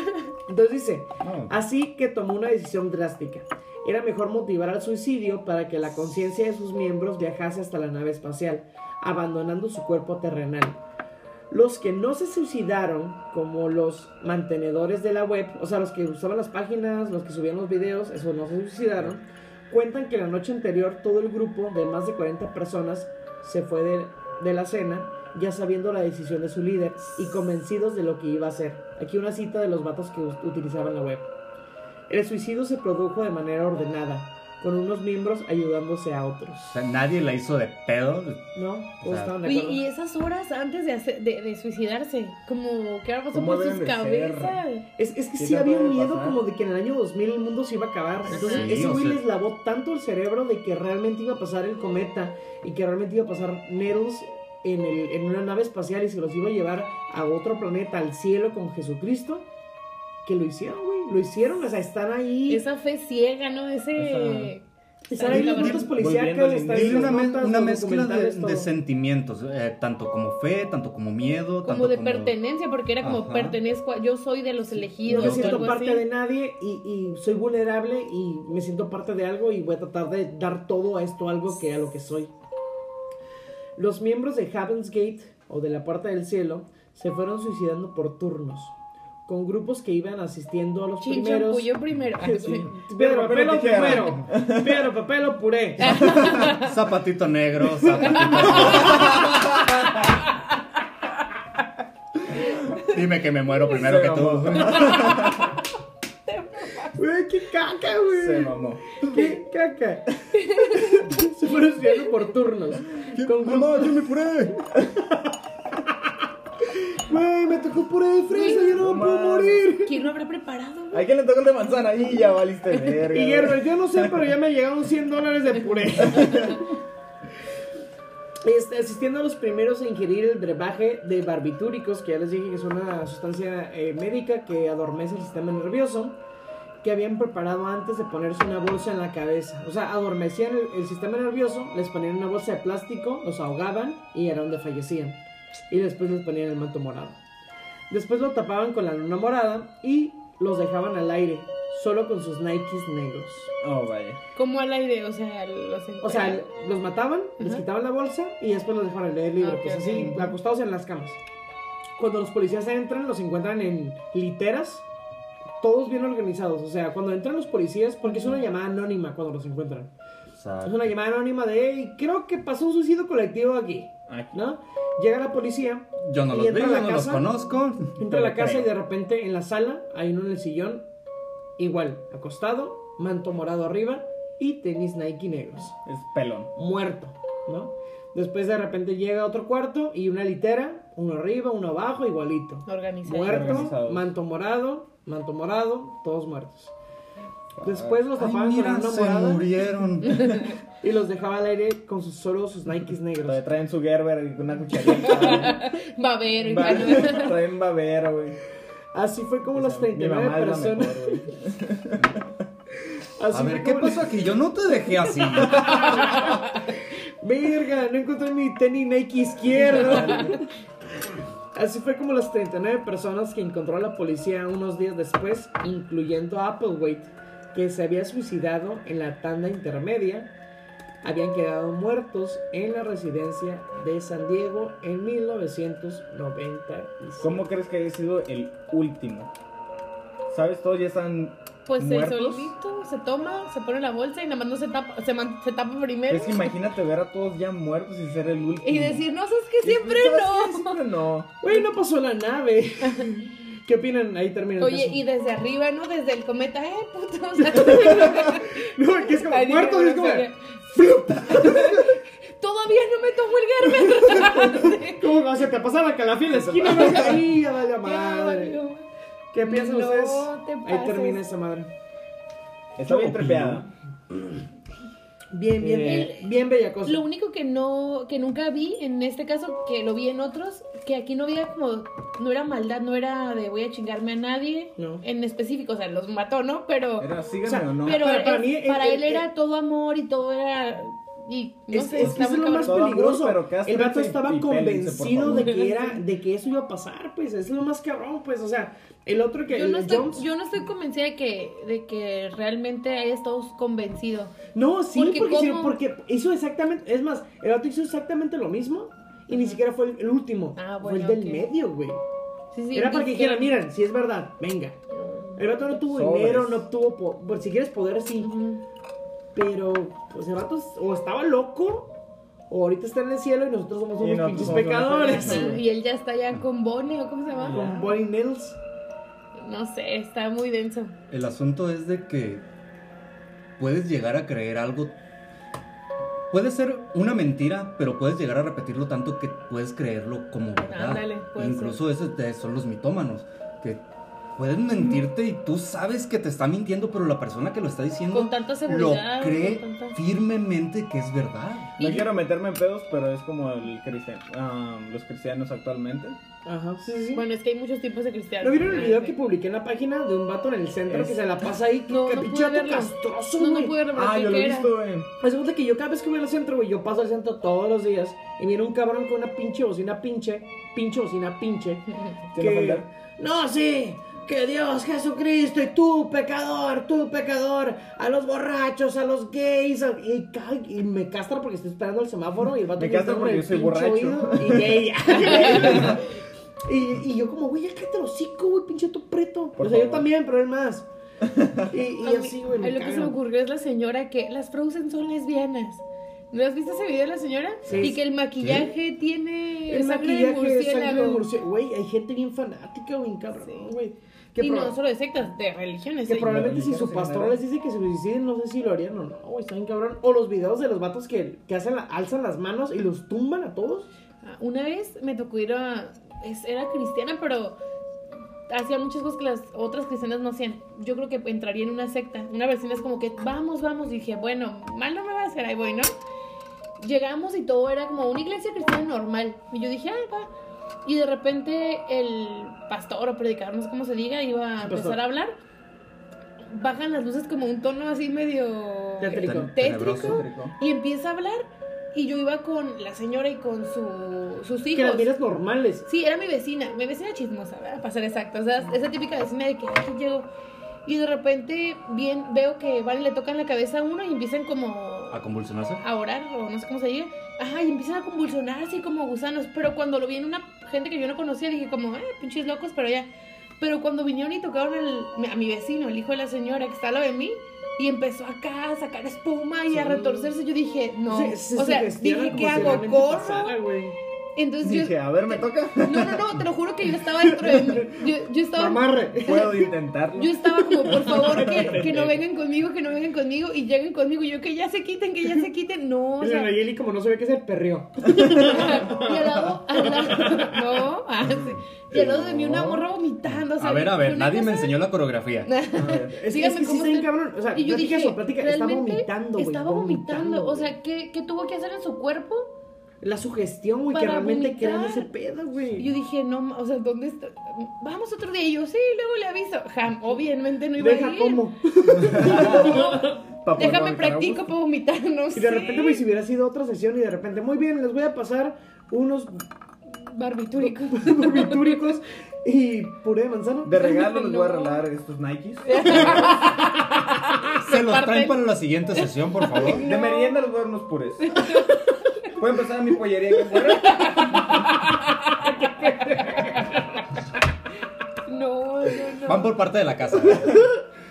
A: Entonces dice,
B: No.
A: así que tomó una decisión drástica. Era mejor motivar al suicidio para que la conciencia de sus miembros viajase hasta la nave espacial, abandonando su cuerpo terrenal. Los que no se suicidaron, como los mantenedores de la web, o sea, los que usaban las páginas, los que subían los videos, eso no se suicidaron, cuentan que la noche anterior todo el grupo de más de 40 personas se fue de, la cena, ya sabiendo la decisión de su líder y convencidos de lo que iba a hacer. Aquí una cita de los vatos que utilizaban la web. El suicidio se produjo de manera ordenada, con unos miembros ayudándose a otros.
B: O sea, nadie la hizo de pedo.
A: ¿No?
B: O
A: ¿Todos
B: sea,
A: estaban de
C: Oye, y esas horas antes de, hacer- de, de suicidarse, como, ¿qué ahora pasó
E: ¿Cómo
C: por sus cabezas?
A: Es, es que
E: ¿Qué
A: sí había un miedo
E: pasar?
A: como de que en el año 2000 el mundo se iba a acabar. Entonces ese
B: Sí, o
A: güey
B: sea-
A: les lavó tanto el cerebro de que realmente iba a pasar el cometa y que realmente iba a pasar Neros en, el, en una nave espacial y se los iba a llevar a otro planeta, al cielo con Jesucristo, que lo hicieron, güey. Lo hicieron, o sea, están ahí.
C: Esa fe ciega, ¿no? Ese...
A: Están ahí las notas policíacas, están ahí
B: una, me-
A: notas,
B: una
A: los
B: mezcla de, sentimientos, eh, tanto como fe, tanto como miedo,
C: Como
B: tanto
C: de pertenencia, porque era como
B: Ajá.
C: pertenezco, a- yo soy de los elegidos.
A: No me siento parte
C: así.
A: de nadie y, y soy vulnerable y me siento parte de algo y voy a tratar de dar todo a esto algo que a lo que soy. Los miembros de Heaven's Gate o de la Puerta del Cielo se fueron suicidando por turnos, con grupos que iban asistiendo a los
C: Chin,
A: primeros.
C: champú, yo primero. Ah, sí.
A: Piedra,
E: Papel o
A: primero. Piedra, papel o puré.
B: Zapatito negro, zapatito Dime que me muero primero
E: Se
B: que tú.
A: Güey, qué caca,
E: Se
A: güey.
E: mamó.
A: Qué caca. se fueron suicidando por turnos. Con
B: Mamá, yo me puré.
A: Güey, me tocó puré de fresa, yo no me puedo morir.
C: ¿Quién lo habrá preparado? güey?
E: ¿A quién le tocó el de manzana? Y ya valiste verga.
A: Y Gerber, yo no sé, pero ya me llegaron 100 dólares de puré. Este, asistiendo a los primeros a ingerir el brebaje de barbitúricos, que ya les dije que es una sustancia eh, médica que adormece el sistema nervioso. que habían preparado antes de ponerse una bolsa en la cabeza. O sea, adormecían el, el sistema nervioso, les ponían una bolsa de plástico, los ahogaban y era donde fallecían. Y después les ponían el manto morado. Después lo tapaban con la luna morada y los dejaban al aire, solo con sus Nikes negros.
D: Oh, vaya.
C: Como al aire, o sea, los
A: O sea, los mataban, les quitaban la bolsa y después los dejaban al aire libre,
C: Ah,
A: pues así,
C: ok.
A: acostados en las camas. Cuando los policías entran, los encuentran en literas, todos bien organizados. O sea, cuando entran los policías, porque es una llamada anónima cuando los encuentran.
B: Exacto.
A: Es una llamada anónima de, "Hey, creo que pasó un suicidio colectivo aquí,
D: Aquí.
A: ¿no? Llega la policía,
B: Yo no los
A: a
B: yo no los conozco.
A: entra a la casa y de repente en la sala hay uno en el sillón, igual, acostado, manto morado arriba y tenis Nike negros.
D: Es pelón.
A: muerto, ¿no? Después de repente llega otro cuarto y una litera, uno arriba, uno abajo, igualito.
C: Organizado.
A: Muerto,
D: Organizados.
A: manto morado, manto morado, todos muertos. Después los
B: Ay,
A: tapaban con una
B: se
A: morada
B: murieron.
A: y los dejaba al aire con sus, solo sus Nikes
E: Todavía
A: negros.
E: traen su Gerber y una cucharita.
C: Babero y
E: traen babero, güey.
A: Así fue como las
E: Mi
A: 39
E: mamá es la
A: personas. Así
B: A ver, ¿qué pasó aquí? Yo no te dejé así.
A: Verga, no encontré mi tenis Nike izquierdo. Así fue como las 39 personas que encontró la policía unos días después, incluyendo a Applewhite, que se había suicidado en la tanda intermedia, habían quedado muertos en la residencia de San Diego en 1997.
E: ¿Cómo crees que haya sido el último? ¿Sabes? Todos ya están.
C: Pues el
E: ¿Muertos?
C: solito se toma, se pone la bolsa y nada más no se tapa, se, man- se tapa primero.
E: Es que imagínate ver a todos ya muertos y ser el último.
C: Y decir, no, sabes que siempre no.
E: Siempre no.
A: Güey, no pasó la nave. ¿Qué opinan? Ahí termina el
C: Oye,
A: caso.
C: y desde arriba, ¿no? Desde el cometa, eh, puto. O sea,
A: No, que es como
C: Ay,
A: muerto,
C: dije,
A: es como...
C: Todavía no me tomo el Gerber.
A: ¿Cómo no? se te pasa la calafia en la esquina? Ay, ya vale
C: Ya,
A: madre. ¿Qué piensan
C: No
A: ustedes?
C: te
A: Ahí termina esa madre.
E: Está bien trepeada.
A: Bien, bien,
E: Eh,
A: bien bella cosa.
C: Lo único que no, que nunca vi en este caso, que lo vi en otros, que aquí no había como, no era maldad, no era de voy a chingarme a nadie
A: No.
C: en específico, o sea, los mató, ¿no? Pero,
E: Era, síganme
A: O sea,
E: no.
C: pero
A: para-
C: es-
A: para
C: para,
A: mí, el-
C: él
A: el-
C: era todo amor y todo era, y no
A: Es,
C: sé,
A: es que es lo más peligroso.
E: pero
A: el vato estaba convencido de que era, de que eso iba a pasar, pues. Es lo más cabrón, pues. O sea, el otro que
C: Yo no, estoy,
A: Jones.
C: yo no estoy convencida de que, de que realmente hayas estado convencido.
A: No, sí,
C: Porque
A: porque, sí, porque hizo exactamente. Es más, el vato hizo exactamente lo mismo. Y ni siquiera fue el, el último.
C: Ah,
A: fue
C: bueno,
A: el del medio, güey.
C: Sí, sí,
A: Era para que dijeran, miren, si es verdad, venga. El vato no tuvo
E: Sobres.
A: dinero, no obtuvo. po- por si quieres poder, sí.
C: Ujú.
A: Pero, pues el vato o estaba loco, o ahorita está en el cielo y nosotros somos unos pinches pecadores.
C: Y él ya está ya con Bonnie, ¿o cómo se llama?
A: Con Bonnie Mills.
C: No sé, está muy denso.
B: El asunto es de que puedes llegar a creer algo. Puede ser una mentira, pero puedes llegar a repetirlo tanto que puedes creerlo como verdad.
C: Ándale, puede
B: Incluso esos son los mitómanos, que pueden mentirte y tú sabes que te está mintiendo, pero la persona que lo está diciendo
C: Con tanta
B: lo
C: seguridad.
B: cree
C: con tanta-
B: firmemente que es verdad.
E: No quiero meterme en pedos, pero es como el cristian, ah, los cristianos actualmente.
A: Ajá, sí, sí, sí.
C: Bueno, es que hay muchos tipos de cristianos.
A: ¿No vieron el video que publiqué en la página de un vato en el centro
E: Es-
A: que se la pasa ahí?
C: No,
A: que
C: no
A: pinche vato castroso,
C: No,
A: güey.
C: no pude
E: Ah, yo lo he visto, güey.
A: Cuenta que yo cada vez que voy al centro, güey, yo paso al centro todos los días y viene un cabrón con una pinche bocina pinche, pinche bocina pinche, que... No, sí, que Dios Jesucristo y tú, pecador, tú, pecador, a los borrachos, a los gays, a- y, me castra porque estoy esperando el semáforo y el vato
E: Me castra porque yo soy borracho.
A: oído Y gay. y, y yo como, güey, ya cállate el hocico, güey, pinche tu preto.
E: Por
A: o sea, yo también, pero él más. Y, y
C: A mí-
A: así, güey,
C: lo que se me ocurrió es la señora que las Frozen son lesbianas. ¿No has visto ese video de la señora?
A: Sí.
C: Y que el maquillaje tiene
A: El
C: sangre
A: maquillaje
C: de
A: de sangre de
C: murciélago.
A: Güey, hay gente bien fanática, güey, cabrón, güey.
C: Y no solo de sectas, de religiones.
A: que
C: ¿eh?
A: probablemente si su pastor les dice que se suiciden, no sé si lo harían o no, güey, está bien cabrón. O los videos de los vatos que, que hacen la- alzan las manos y los tumban a todos.
C: Ah, Una vez me tocó ir a. es- era cristiana, pero hacía muchas cosas que las otras cristianas no hacían. Yo creo que entraría en una secta. Una vecina es como que, vamos, vamos. Y dije, bueno, mal no me va a hacer, ahí voy, ¿no? Llegamos y todo era como una iglesia cristiana normal. Y yo dije, ah, va. Y de repente el pastor o predicador, no sé cómo se diga, iba a empezar a hablar. bajan las luces como un tono así medio
A: Tétrico.
C: tétrico y empieza a hablar y yo iba con la señora y con su, sus
A: Que las
C: hijos.
A: miras normales.
C: Sí, era mi vecina, mi vecina chismosa, ¿verdad? Para ser exacto. O sea, esa típica vecina de que aquí llego. Y de repente bien, veo que van y le tocan la cabeza a uno y empiezan como
B: ¿A convulsionarse?
C: a orar, o no sé cómo se diga. Ajá, y empiezan a convulsionarse como gusanos. Pero cuando lo vi en una gente que yo no conocía, dije como, eh, pinches locos, pero ya. Pero cuando vinieron y tocaron a mi vecino, el hijo de la señora que está al lado de mí, y empezó acá a sacar espuma y a retorcerse, yo dije, no.
A: Se- se
C: o sea, dije, ¿qué hago? ¿Corro? Entonces yo...
E: Dije, a ver, me toca.
C: No, no, no, te lo juro que yo estaba dentro de mí. Yo, yo estaba...
A: Amarre.
E: Puedo intentarlo.
C: Yo estaba como, por favor, que, que no vengan conmigo, que no vengan conmigo y lleguen conmigo. Y yo, que ya se quiten, que ya se quiten. No, o sea,
A: Nayeli, como no sabía qué hacer, perreó.
C: y al lado, al lado, no, ah, sí. y al lado de mí una morra vomitando. o sea,
B: A ver, a ver, nadie me enseñó la coreografía.
A: Es,
C: Díganme
A: es que sí cabrón. O sea,
C: Y yo dije,
A: su plática, estaba vomitando, güey.
C: Estaba vomitando, o
A: güey.
C: sea, ¿qué, ¿qué tuvo que hacer en su cuerpo?
A: La sugestión, güey, que realmente
C: vomitar.
A: crean ese pedo, güey.
C: Y yo dije, no, o sea, ¿dónde está? Vamos otro día. Y yo, sí, luego le aviso. Jam, obviamente no iba
A: Deja
C: a ir.
A: como.
C: Déjame practico para vomitar, no
A: Y
C: sé.
A: de repente, güey, si hubiera sido otra sesión y de repente, muy bien, les voy a pasar unos
C: Barbitúrico.
A: barbitúricos y puré de manzana.
E: De regalo les voy a
C: No.
E: regalar estos Nikes.
B: Se los traen para la siguiente sesión, por favor.
E: De merienda les voy a dar unos pures. Pueden pasar a mi pollería que.
C: No, no, no.
B: Van por parte de la casa.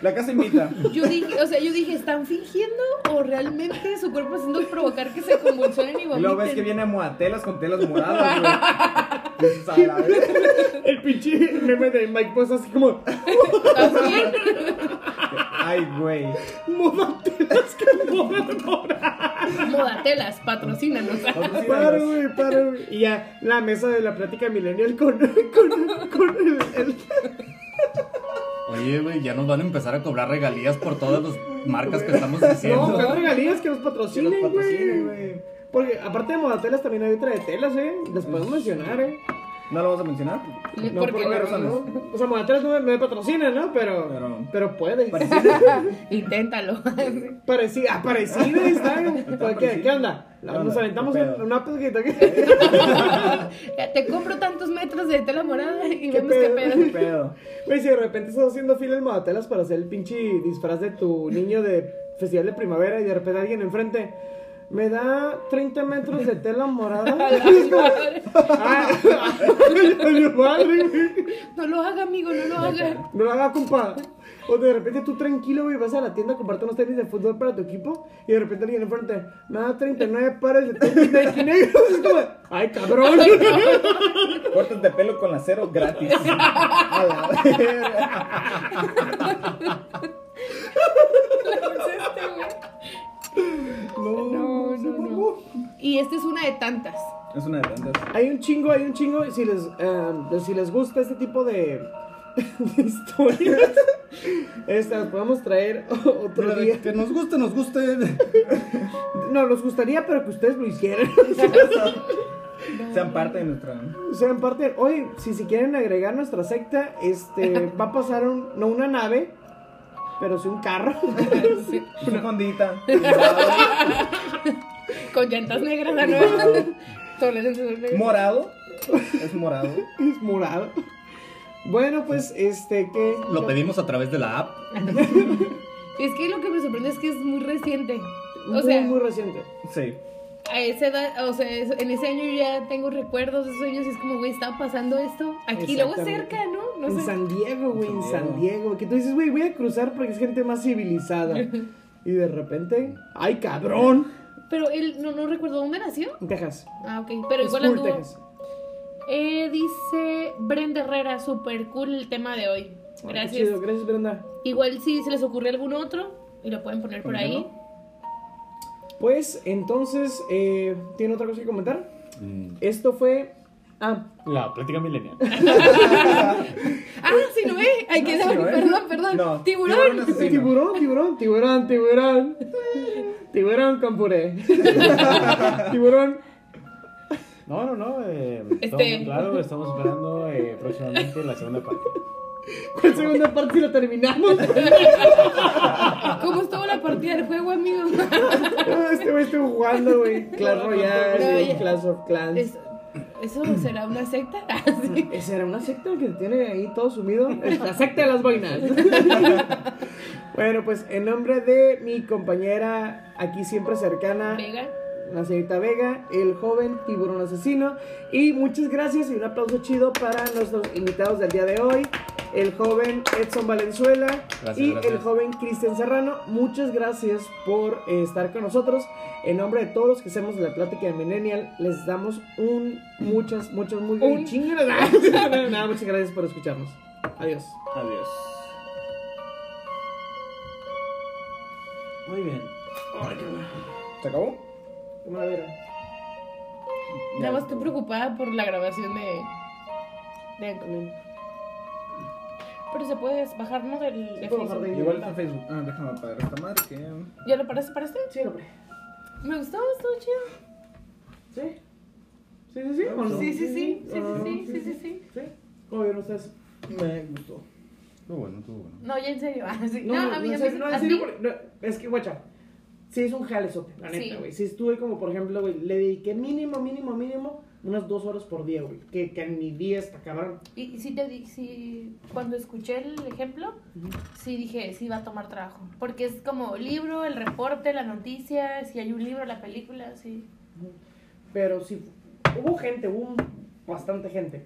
E: La casa invita.
C: Yo dije, o sea, yo dije, ¿están fingiendo o realmente su cuerpo haciendo provocar que se convulsionen y
E: Y
C: vomiten?
E: luego ves que viene a moatelas con telas moradas, güey. Dices, "A la verga".
A: El pinche meme de Mike Post así como,
C: ¿También?
E: Ay, güey.
A: módatelas que modan
C: Modatelas, patrocínanos.
A: Para, güey, para, güey. Y ya, la mesa de la plática millennial con, con, con el, el-
B: Oye, güey, ya nos van a empezar a cobrar regalías por todas las marcas que estamos
A: No,
B: diciendo.
A: que regalías que nos patrocinen, güey. Porque aparte de modatelas también hay otra de telas, eh. Las podemos mencionar, eh.
E: ¿No lo vamos a mencionar?
A: No,
C: ¿Por
A: por
C: qué?
A: razones. O sea, modatelas no me, me patrocinan, ¿no? Pero, pero,
E: Pero-
A: puedes.
C: Inténtalo.
A: Parecida, parecida está. ¿Qué, ¿Qué onda? Nos aventamos una pesquita.
C: Te compro tantos metros de tela morada y
A: ¿Qué
C: vemos qué
A: pedo?
C: pedo.
E: ¿Qué pedo?
A: Güey, si de repente estás haciendo fila en modatelas para hacer el pinche disfraz de tu niño de festival de primavera y de repente alguien enfrente. Me da 30 metros de tela morada.
C: No lo haga, amigo, no lo haga.
A: No lo haga, compa. O de repente tú tranquilo, güey, vas a la tienda a comprarte unos tenis de fútbol para tu equipo y de repente alguien enfrente, me da 39 pares de tenis Nike negros. Es como, ay, cabrón.
E: Cortes de pelo con la cero gratis. A la verga.
A: No,
C: No, no, no. Y esta es una de tantas.
E: Es una de tantas.
A: Hay un chingo, hay un chingo. Si les, eh, si les gusta este tipo de, de historias, este, las podemos traer otro día.
B: Que nos guste, nos guste.
A: No, nos gustaría, pero que ustedes lo hicieran.
E: Sean parte de nuestra.
A: Sean parte. Oye, si se quieren agregar nuestra secta, este, va a pasar un, no una nave, pero sí un carro.
E: Una fondita.
C: Con llantas negras, ¿no?
E: Morado. Es morado.
A: es morado. Bueno, pues, este, que.
B: Lo pedimos a través de la app.
C: Es que lo que me sorprende es que es muy reciente. O
A: Muy,
C: sea,
A: muy reciente.
E: Sí.
C: a esa edad, o sea, en ese año yo ya tengo recuerdos de esos años y es como, güey, estaba pasando esto aquí. Luego cerca, ¿no? No
A: en
C: sé.
A: San Diego, güey, en
E: San
A: San Diego. Que tú dices, güey, voy a cruzar porque es gente más civilizada. y de repente, ¡ay, cabrón!
C: Pero él, no, no recuerdo dónde nació.
A: En Texas.
C: Ah, ok. Pero igual
A: School,
C: anduvo.
A: Texas.
C: Eh, dice Brenda Herrera, super cool el tema de hoy.
A: Ay, qué
C: Gracias.
A: chido, gracias, Brenda.
C: Igual si se les ocurre algún otro y lo pueden poner por
E: ¿Por qué
C: ahí.
E: no?
A: Pues, entonces, eh, ¿tiene otra cosa que comentar?
B: Mm.
A: Esto fue. Ah,
F: La plática milenial.
C: Ah, sí, no, eh. Hay que
E: No,
C: perdón, perdón.
E: No,
C: Tiburón.
E: tiburón,
A: tiburón, tiburón, tiburón. Tiburón con puré. tiburón.
F: No, no, no. Eh,
C: Este-
F: claro, estamos esperando eh, próximamente la segunda parte.
A: ¿Cuál segunda parte si lo terminamos?
C: ¿Cómo estuvo la partida del juego, amigo?
A: este güey estuvo jugando, güey. Clash Royale,
C: ya.
A: Clash of Clans.
C: Es- ¿Eso será una secta? Ah, sí.
A: ¿Esa era una secta que tiene ahí todo sumido? La secta de las boinas. bueno, pues en nombre de mi compañera aquí siempre cercana,
C: Vega.
A: La señorita Vega, el joven tiburón asesino. Y muchas gracias y un aplauso chido para nuestros invitados del día de hoy. El joven Edson Valenzuela
B: Gracias,
A: y
B: gracias.
A: el joven Cristian Serrano. Muchas gracias por eh, estar con nosotros. En nombre de todos los que hacemos la plática de Millennial, les damos un muchas, muchas, muy
C: Un-
A: chingo de- Nada, muchas gracias por escucharnos. Adiós.
E: Adiós.
F: Muy bien.
E: ¿Se acabó?
A: Madera.
C: Nada más estoy preocupada por la grabación de. de. Pero se puede bajar, ¿no? Del. de
A: puedo bajar
C: Facebook.
A: de-
E: Igual está en Facebook. Ah, déjame apagar esta madre que.
C: ¿Ya lo paraste para este?
A: Sí, hombre.
C: Me gustó, estuvo chido.
A: ¿Sí? ¿Sí, sí, sí? ¿O no?
C: Sí, sí, sí. Sí,
A: Ah,
C: sí, sí, sí, sí, sí.
A: ¿Sí? ¿Cómo vieron ustedes?
E: Me gustó.
B: Estuvo bueno, estuvo bueno.
C: No, ya en serio. Ah, sí.
A: No,
C: No,
A: no,
C: a mí,
A: no,
C: a
A: en
C: mí,
A: serio, no,
C: a
A: en serio,
C: ti-
A: porque- no, es que, guacha, sí es un jalezote, la neta, güey. Sí estuve como, por ejemplo, güey, le dediqué mínimo, mínimo, mínimo unas dos horas por día, güey. Que, que en mi día está cabrón.
C: Y sí te di, sí, cuando escuché el ejemplo, sí dije, sí va a tomar trabajo. Porque es como libro, el reporte, la noticia, si hay un libro, la película, sí.
A: Pero sí, hubo gente, hubo un- bastante gente.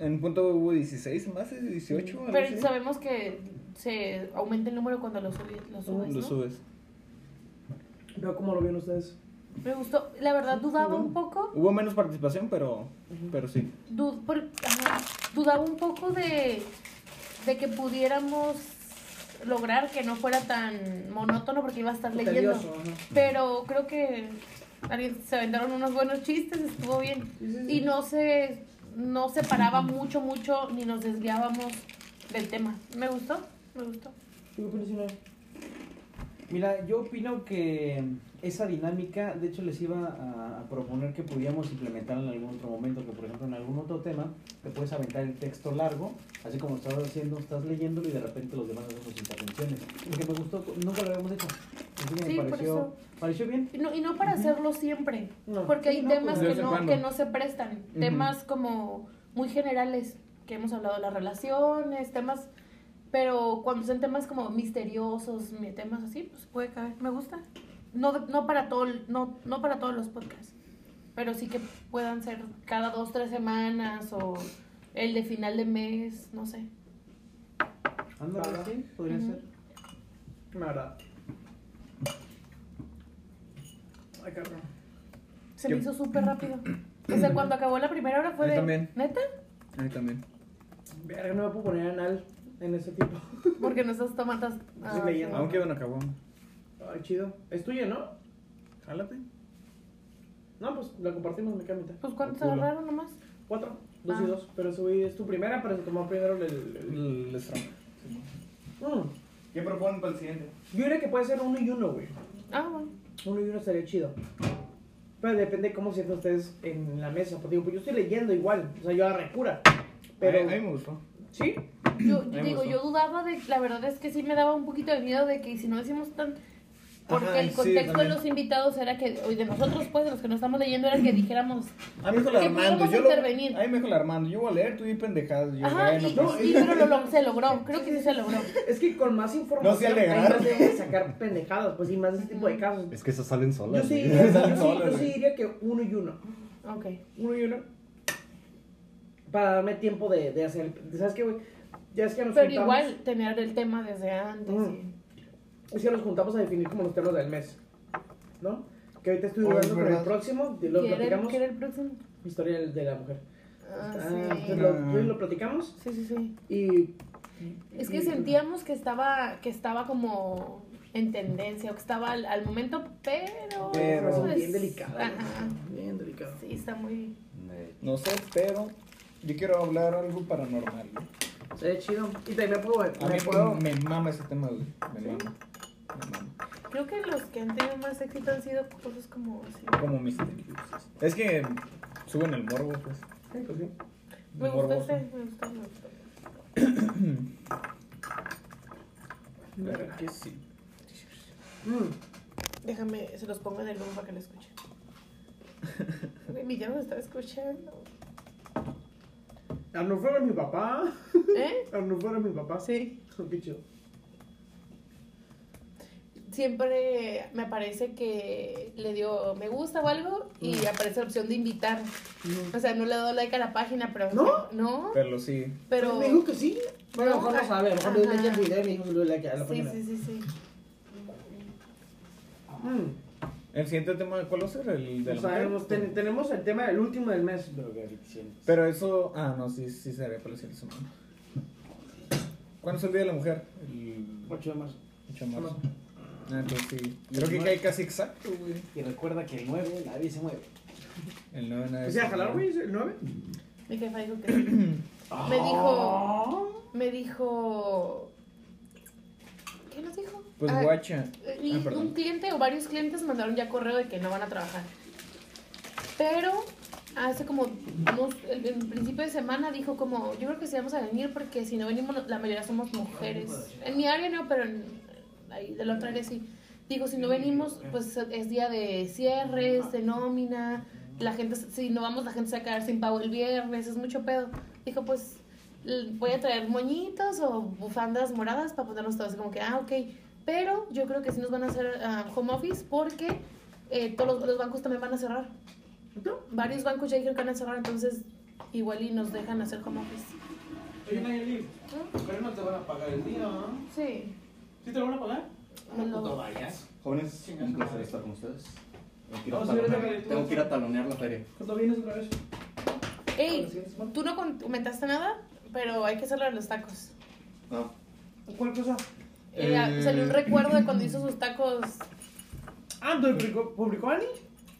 E: En punto hubo 16 más, ¿es 18. algo
C: Pero sabemos que se aumenta el número cuando lo subes, lo subes
E: Lo
C: ¿no?
E: subes.
A: Pero ¿cómo lo vieron ustedes?
C: Me gustó. La verdad dudaba un poco.
E: Hubo menos participación, pero, pero sí.
C: du- por- ajá, dudaba un poco de, de que pudiéramos lograr que no fuera tan monótono porque iba a estar leyendo.
A: Tedioso, ajá.
C: Pero creo que alguien- se aventaron unos buenos chistes, estuvo bien.
A: Sí, sí, sí.
C: Y no se, no se paraba mucho, mucho, ni nos desviábamos del tema. Me gustó, me gustó.
F: Mira, yo opino que esa dinámica, de hecho les iba a, a proponer que pudiéramos implementar en algún otro momento, que por ejemplo en algún otro tema te puedes aventar el texto largo, así como estás haciendo, estás leyéndolo y de repente los demás hacemos intervenciones. Porque me gustó, nunca lo habíamos hecho. Así que
C: Sí,
F: me
C: por
F: pareció,
C: eso.
F: pareció bien.
C: Y no, y no para hacerlo siempre,
A: No.
C: porque hay
A: no,
C: temas
E: pues,
C: que, no, que no se prestan, temas como muy generales, que hemos hablado de las relaciones, temas, pero cuando son temas como misteriosos, mi- temas así, pues puede caber, me gusta. No, no, para todo, no, no para todos los podcasts, pero sí que puedan ser cada dos, tres semanas o el de final de mes, no sé.
F: Ándale, sí, podría ser.
A: Me agrada. Ay, cabrón.
C: Se me hizo súper rápido. O sea, cuando acabó la primera hora fue
E: A mí
C: de...
E: también.
C: ¿Neta?
E: A mí también.
A: Verga, no me puedo poner anal en ese tipo.
C: Porque no estás tomando... Ah,
A: leyendo.
E: Aunque bueno, acabó.
A: Ay, chido. Es tuya, ¿no?
E: Jálate.
A: No, pues la compartimos, me queda mitad.
C: Pues ¿cuántos agarraron nomás?
A: Cuatro, dos y
C: Ah.
A: dos. Pero güey es tu primera, pero se tomó primero el. el-
E: El strong.
A: Mm.
E: ¿Qué proponen para el siguiente?
A: Yo diría que puede ser uno y uno, güey.
C: Ah, bueno.
A: Uno y uno estaría chido. Pero depende de cómo sientan ustedes en la mesa. Porque digo, pues yo estoy leyendo igual. O sea, yo agarré cura. Pero.
E: A, mí- a mí me gustó.
A: ¿Sí?
C: Yo,
E: me
C: digo,
E: gustó.
C: yo dudaba de... La verdad es que sí me daba un poquito de miedo de que si no decimos tan... Porque
E: Ajá,
C: el
E: sí,
C: contexto de
E: también.
C: los invitados era que... O de nosotros, pues, de los que no estamos leyendo, era que dijéramos...
E: A mí
C: Que
E: Armando. Yo lo,
C: intervenir.
E: a mí me dijo el Armando. Yo voy a leer, tú di pendejadas. Yo,
C: Ajá,
E: bueno,
C: y,
E: pues.
C: y- pero lo, lo- se logró. Creo que sí se logró.
A: Es que con más información.
E: No se
A: hay más de sacar pendejadas, pues, y más de ese tipo de casos.
B: Es que esas salen solas.
A: Yo sí, diría, yo,
E: Salen
A: sí,
E: solas,
A: yo sí diría que uno y uno.
C: Ok.
A: Uno y uno. Para darme tiempo de, de hacer. ¿Sabes qué, güey? Ya es que nos
C: Pero
A: juntamos-
C: igual tener el tema desde antes.
A: Mm.
C: y-
A: Es que nos juntamos a definir como los temas del mes. ¿No? Que ahorita estoy
E: Oh, es
A: dudando con el próximo. Y lo
C: ¿Qué era,
A: platicamos.
C: qué era el próximo?
A: Historia de la mujer.
C: Ah,
A: Ah,
C: sí.
A: entonces lo, entonces lo platicamos.
C: Sí, sí, sí.
A: Y.
C: Es que
A: y-
C: sentíamos que estaba, que estaba como en tendencia, o que estaba al, al momento, pero...
E: Pero-
A: Es
C: pues,
A: bien delicada.
C: Ajá.
A: Bien delicada.
C: Sí, está muy...
E: No sé, pero yo quiero hablar algo paranormal. güey.
A: Sería chido. Y también me puedo.
E: A
A: me
E: mí
A: puedo-
E: me mama ese tema, güey. Me mama. Me mama.
C: Creo que los que han tenido más éxito han sido cosas como así.
E: Como misteriosas. Es que suben el morbo, pues.
A: Sí, pues sí.
C: Me gustó este, me gustó, me gustó.
E: Claro que sí.
A: Mm.
C: Déjame, se los pongo en el lomo para que lo escuchen. Mi tía nos está escuchando.
A: Arnulfo fuera mi papá.
C: ¿Eh?
A: Arnulfo fuera mi papá.
C: Sí.
A: Qué chido.
C: Siempre me aparece que le dio me gusta o algo y aparece la opción de invitar. O sea, no le he dado like a la página, pero.
A: ¿No?
C: No.
E: Pero sí.
C: Pero.
A: Me dijo que sí. Bueno,
C: No,
A: mejor no sabe, a lo mejor le dio like al
C: ajá.
A: video y me dijo que le dio like a la
C: Sí,
A: página.
C: sí, sí, sí.
A: Mm.
E: El siguiente tema, ¿cuál va a ser? El de
A: No
E: la mujer?
A: sabemos, ten- tenemos el tema del último del mes.
F: Drogadicciones.
E: Pero eso. Ah, no, sí, sí sería para el siguiente semana. ¿Cuándo es el Día de la Mujer? El
A: 8 de marzo.
E: 8 de marzo. Ah, entonces sí. Creo que cae casi exacto, güey.
F: Y recuerda que el 9 nadie se mueve.
E: El 9 nada.
A: ¿Es a jalar, güey? ¿El 9?
C: Mi jefa dijo que sí. Me dijo. Me dijo. ¿Qué nos dijo?
E: Pues
C: Ah,
E: guacha.
C: Y
E: Ah,
C: un cliente o varios clientes mandaron ya correo de que no van a trabajar. Pero hace como unos, el principio de semana dijo como, yo creo que sí vamos a venir porque si no venimos la mayoría somos mujeres. En mi área no, pero en, ahí de la otra área sí. Dijo, si no venimos, pues es día de cierres, de nómina, la gente, si no vamos la gente se va a quedar sin pago el viernes, es mucho pedo. Dijo, pues voy a traer moñitos o bufandas moradas para ponernos todos como que, ah, ok. Pero yo creo que sí nos van a hacer ah, home office porque eh, todos los, los bancos también van a cerrar. Varios bancos ya dijeron que van a cerrar, entonces igual y nos dejan hacer home office.
F: Oye, Nayeli, pero no te van a pagar el día, ¿no?
C: Sí.
F: ¿Sí te lo van a pagar?
C: Lo-
F: No vayas.
B: Jóvenes, un placer estar con ustedes. Tengo que ir tengo que ir a talonear la feria.
A: ¿Cuándo vienes otra vez?
C: Ey, tú no comentaste nada, pero hay que hacerlo de los tacos.
B: Ah,
A: ¿Cuál cosa?
C: Eh,
B: Eh.
C: Salió un recuerdo de cuando hizo sus tacos.
A: Ah, ¿lo publicó, publicó Ani?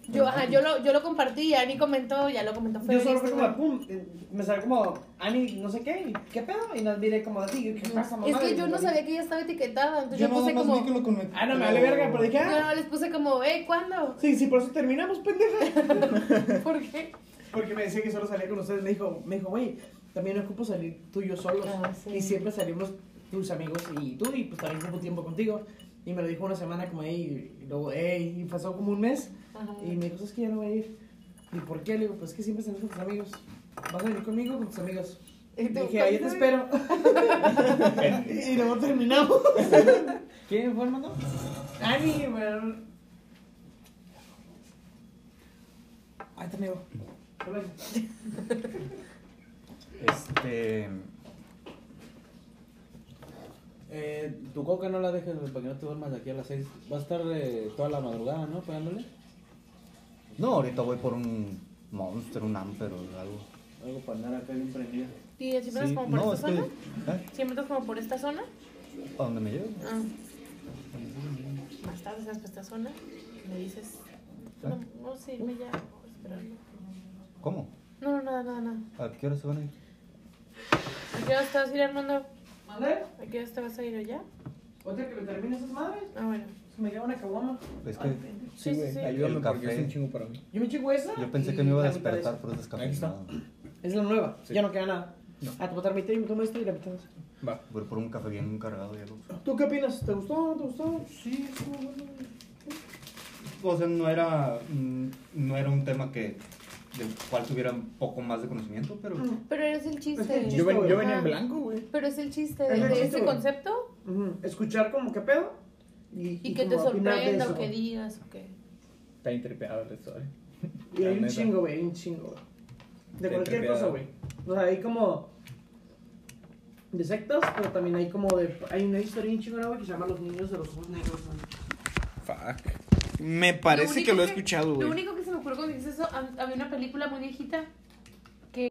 C: Yo, ajá, yo lo, yo lo compartí, y Ani comentó, ya lo comentó
A: Yo solo fue como, pum, eh, me salió como Ani, no sé qué, ¿qué pedo? Y nos diré como así, ¿qué pasa, mamá?
C: Es que yo no sabía que ella estaba etiquetada, entonces yo,
B: yo
C: puse como...
B: vi que lo conecté.
A: Ah, no me vale verga, pero dije, ah,
C: no, les puse como, hey, ¿cuándo?
A: sí, sí, por eso terminamos, pendeja.
C: ¿Por qué?
A: Porque me decía que solo salía con ustedes, me dijo, me dijo, güey, también no ocupo salir tú y yo solos.
C: Ah, sí.
A: Y siempre salimos tus amigos y tú, y pues también ocupo tiempo contigo. Y me lo dijo una semana como, hey, y luego, hey, y pasó como un mes.
C: Ajá.
A: Y me dijo, es que ya no voy a ir. ¿Y por qué? Le digo, pues es que siempre salimos con tus amigos. ¿Vas a venir conmigo o con tus amigos?
C: Y
A: Dije, ahí te
C: "Ay,
A: espero. y luego terminamos.
E: ¿Quién fue, hermano?
A: Ani, bueno. Ahí está, amigo. Hola.
B: Este.
F: Eh, tu coca no la dejes para que no te duermas de aquí a las 6. Va a estar eh, toda la madrugada, ¿no? Pegándole.
B: No, ahorita voy por un Monster, un Amper o algo.
F: Algo para andar acá bien prendido.
C: ¿Y siempre estás
B: Sí,
C: como por
B: no,
C: esta
B: es que.
C: zona?
B: ¿eh?
C: ¿Siempre estás como por esta zona?
B: ¿A dónde me llevo?
C: Ah. Más tarde, ¿sabes por esta zona? Me dices... No, no sé, irme ya o esperarlo.
B: ¿Cómo?
C: No, no, nada, nada, nada.
B: ¿A qué hora se van a ir?
C: ¿A qué hora a ir, Armando?
A: ¿Mande?
C: ¿A qué hora te vas a ir allá?
A: Otra que me termine esas madres.
C: Ah, bueno.
A: Se me lleva una caguama.
B: Es que
C: Sí, sí, sí.
E: Ayúdame
B: El
E: porque
B: café.
E: es un chingo para mí.
A: Yo me chico esa.
B: yo pensé
A: y
B: que me iba a despertar por descafeinado.
A: Es la nueva.
E: Sí.
A: Ya no queda nada.
E: No.
A: Ah, a dar mitad y me tomo esto y la mitad.
E: Va.
B: Voy por un café bien cargado ya lo uso.
A: ¿Tú qué opinas? ¿Te gustó? ¿Te gustó? Sí, estuvo bueno.
B: O sea, no era, mm, no era un tema que del cual tuviera un poco más de conocimiento, pero
C: Pero es el
A: Es
C: chiste.
A: que el
E: Yo, ven- yo venía en blanco, güey.
C: Pero es el chiste
A: Es
C: de,
A: el
C: de
A: chiste,
C: ese
A: güey.
C: concepto
A: Ujú. Escuchar como qué pedo. Y,
C: y que te sorprenda o que digas o que...
E: Está intripeado la historia.
A: Y hay un chingo, güey, hay un chingo, güey. De
E: Te
A: cualquier cosa, güey. O sea, hay como. De sectas, pero también hay como de. Hay una historia bien chingona, güey, que se llama Los Niños de los Ojos Negros, güey.
E: Fuck. Me parece que lo he escuchado,
C: Lo
E: güey.
C: único que me ocurrió cuando dices eso, hab- había una película muy viejita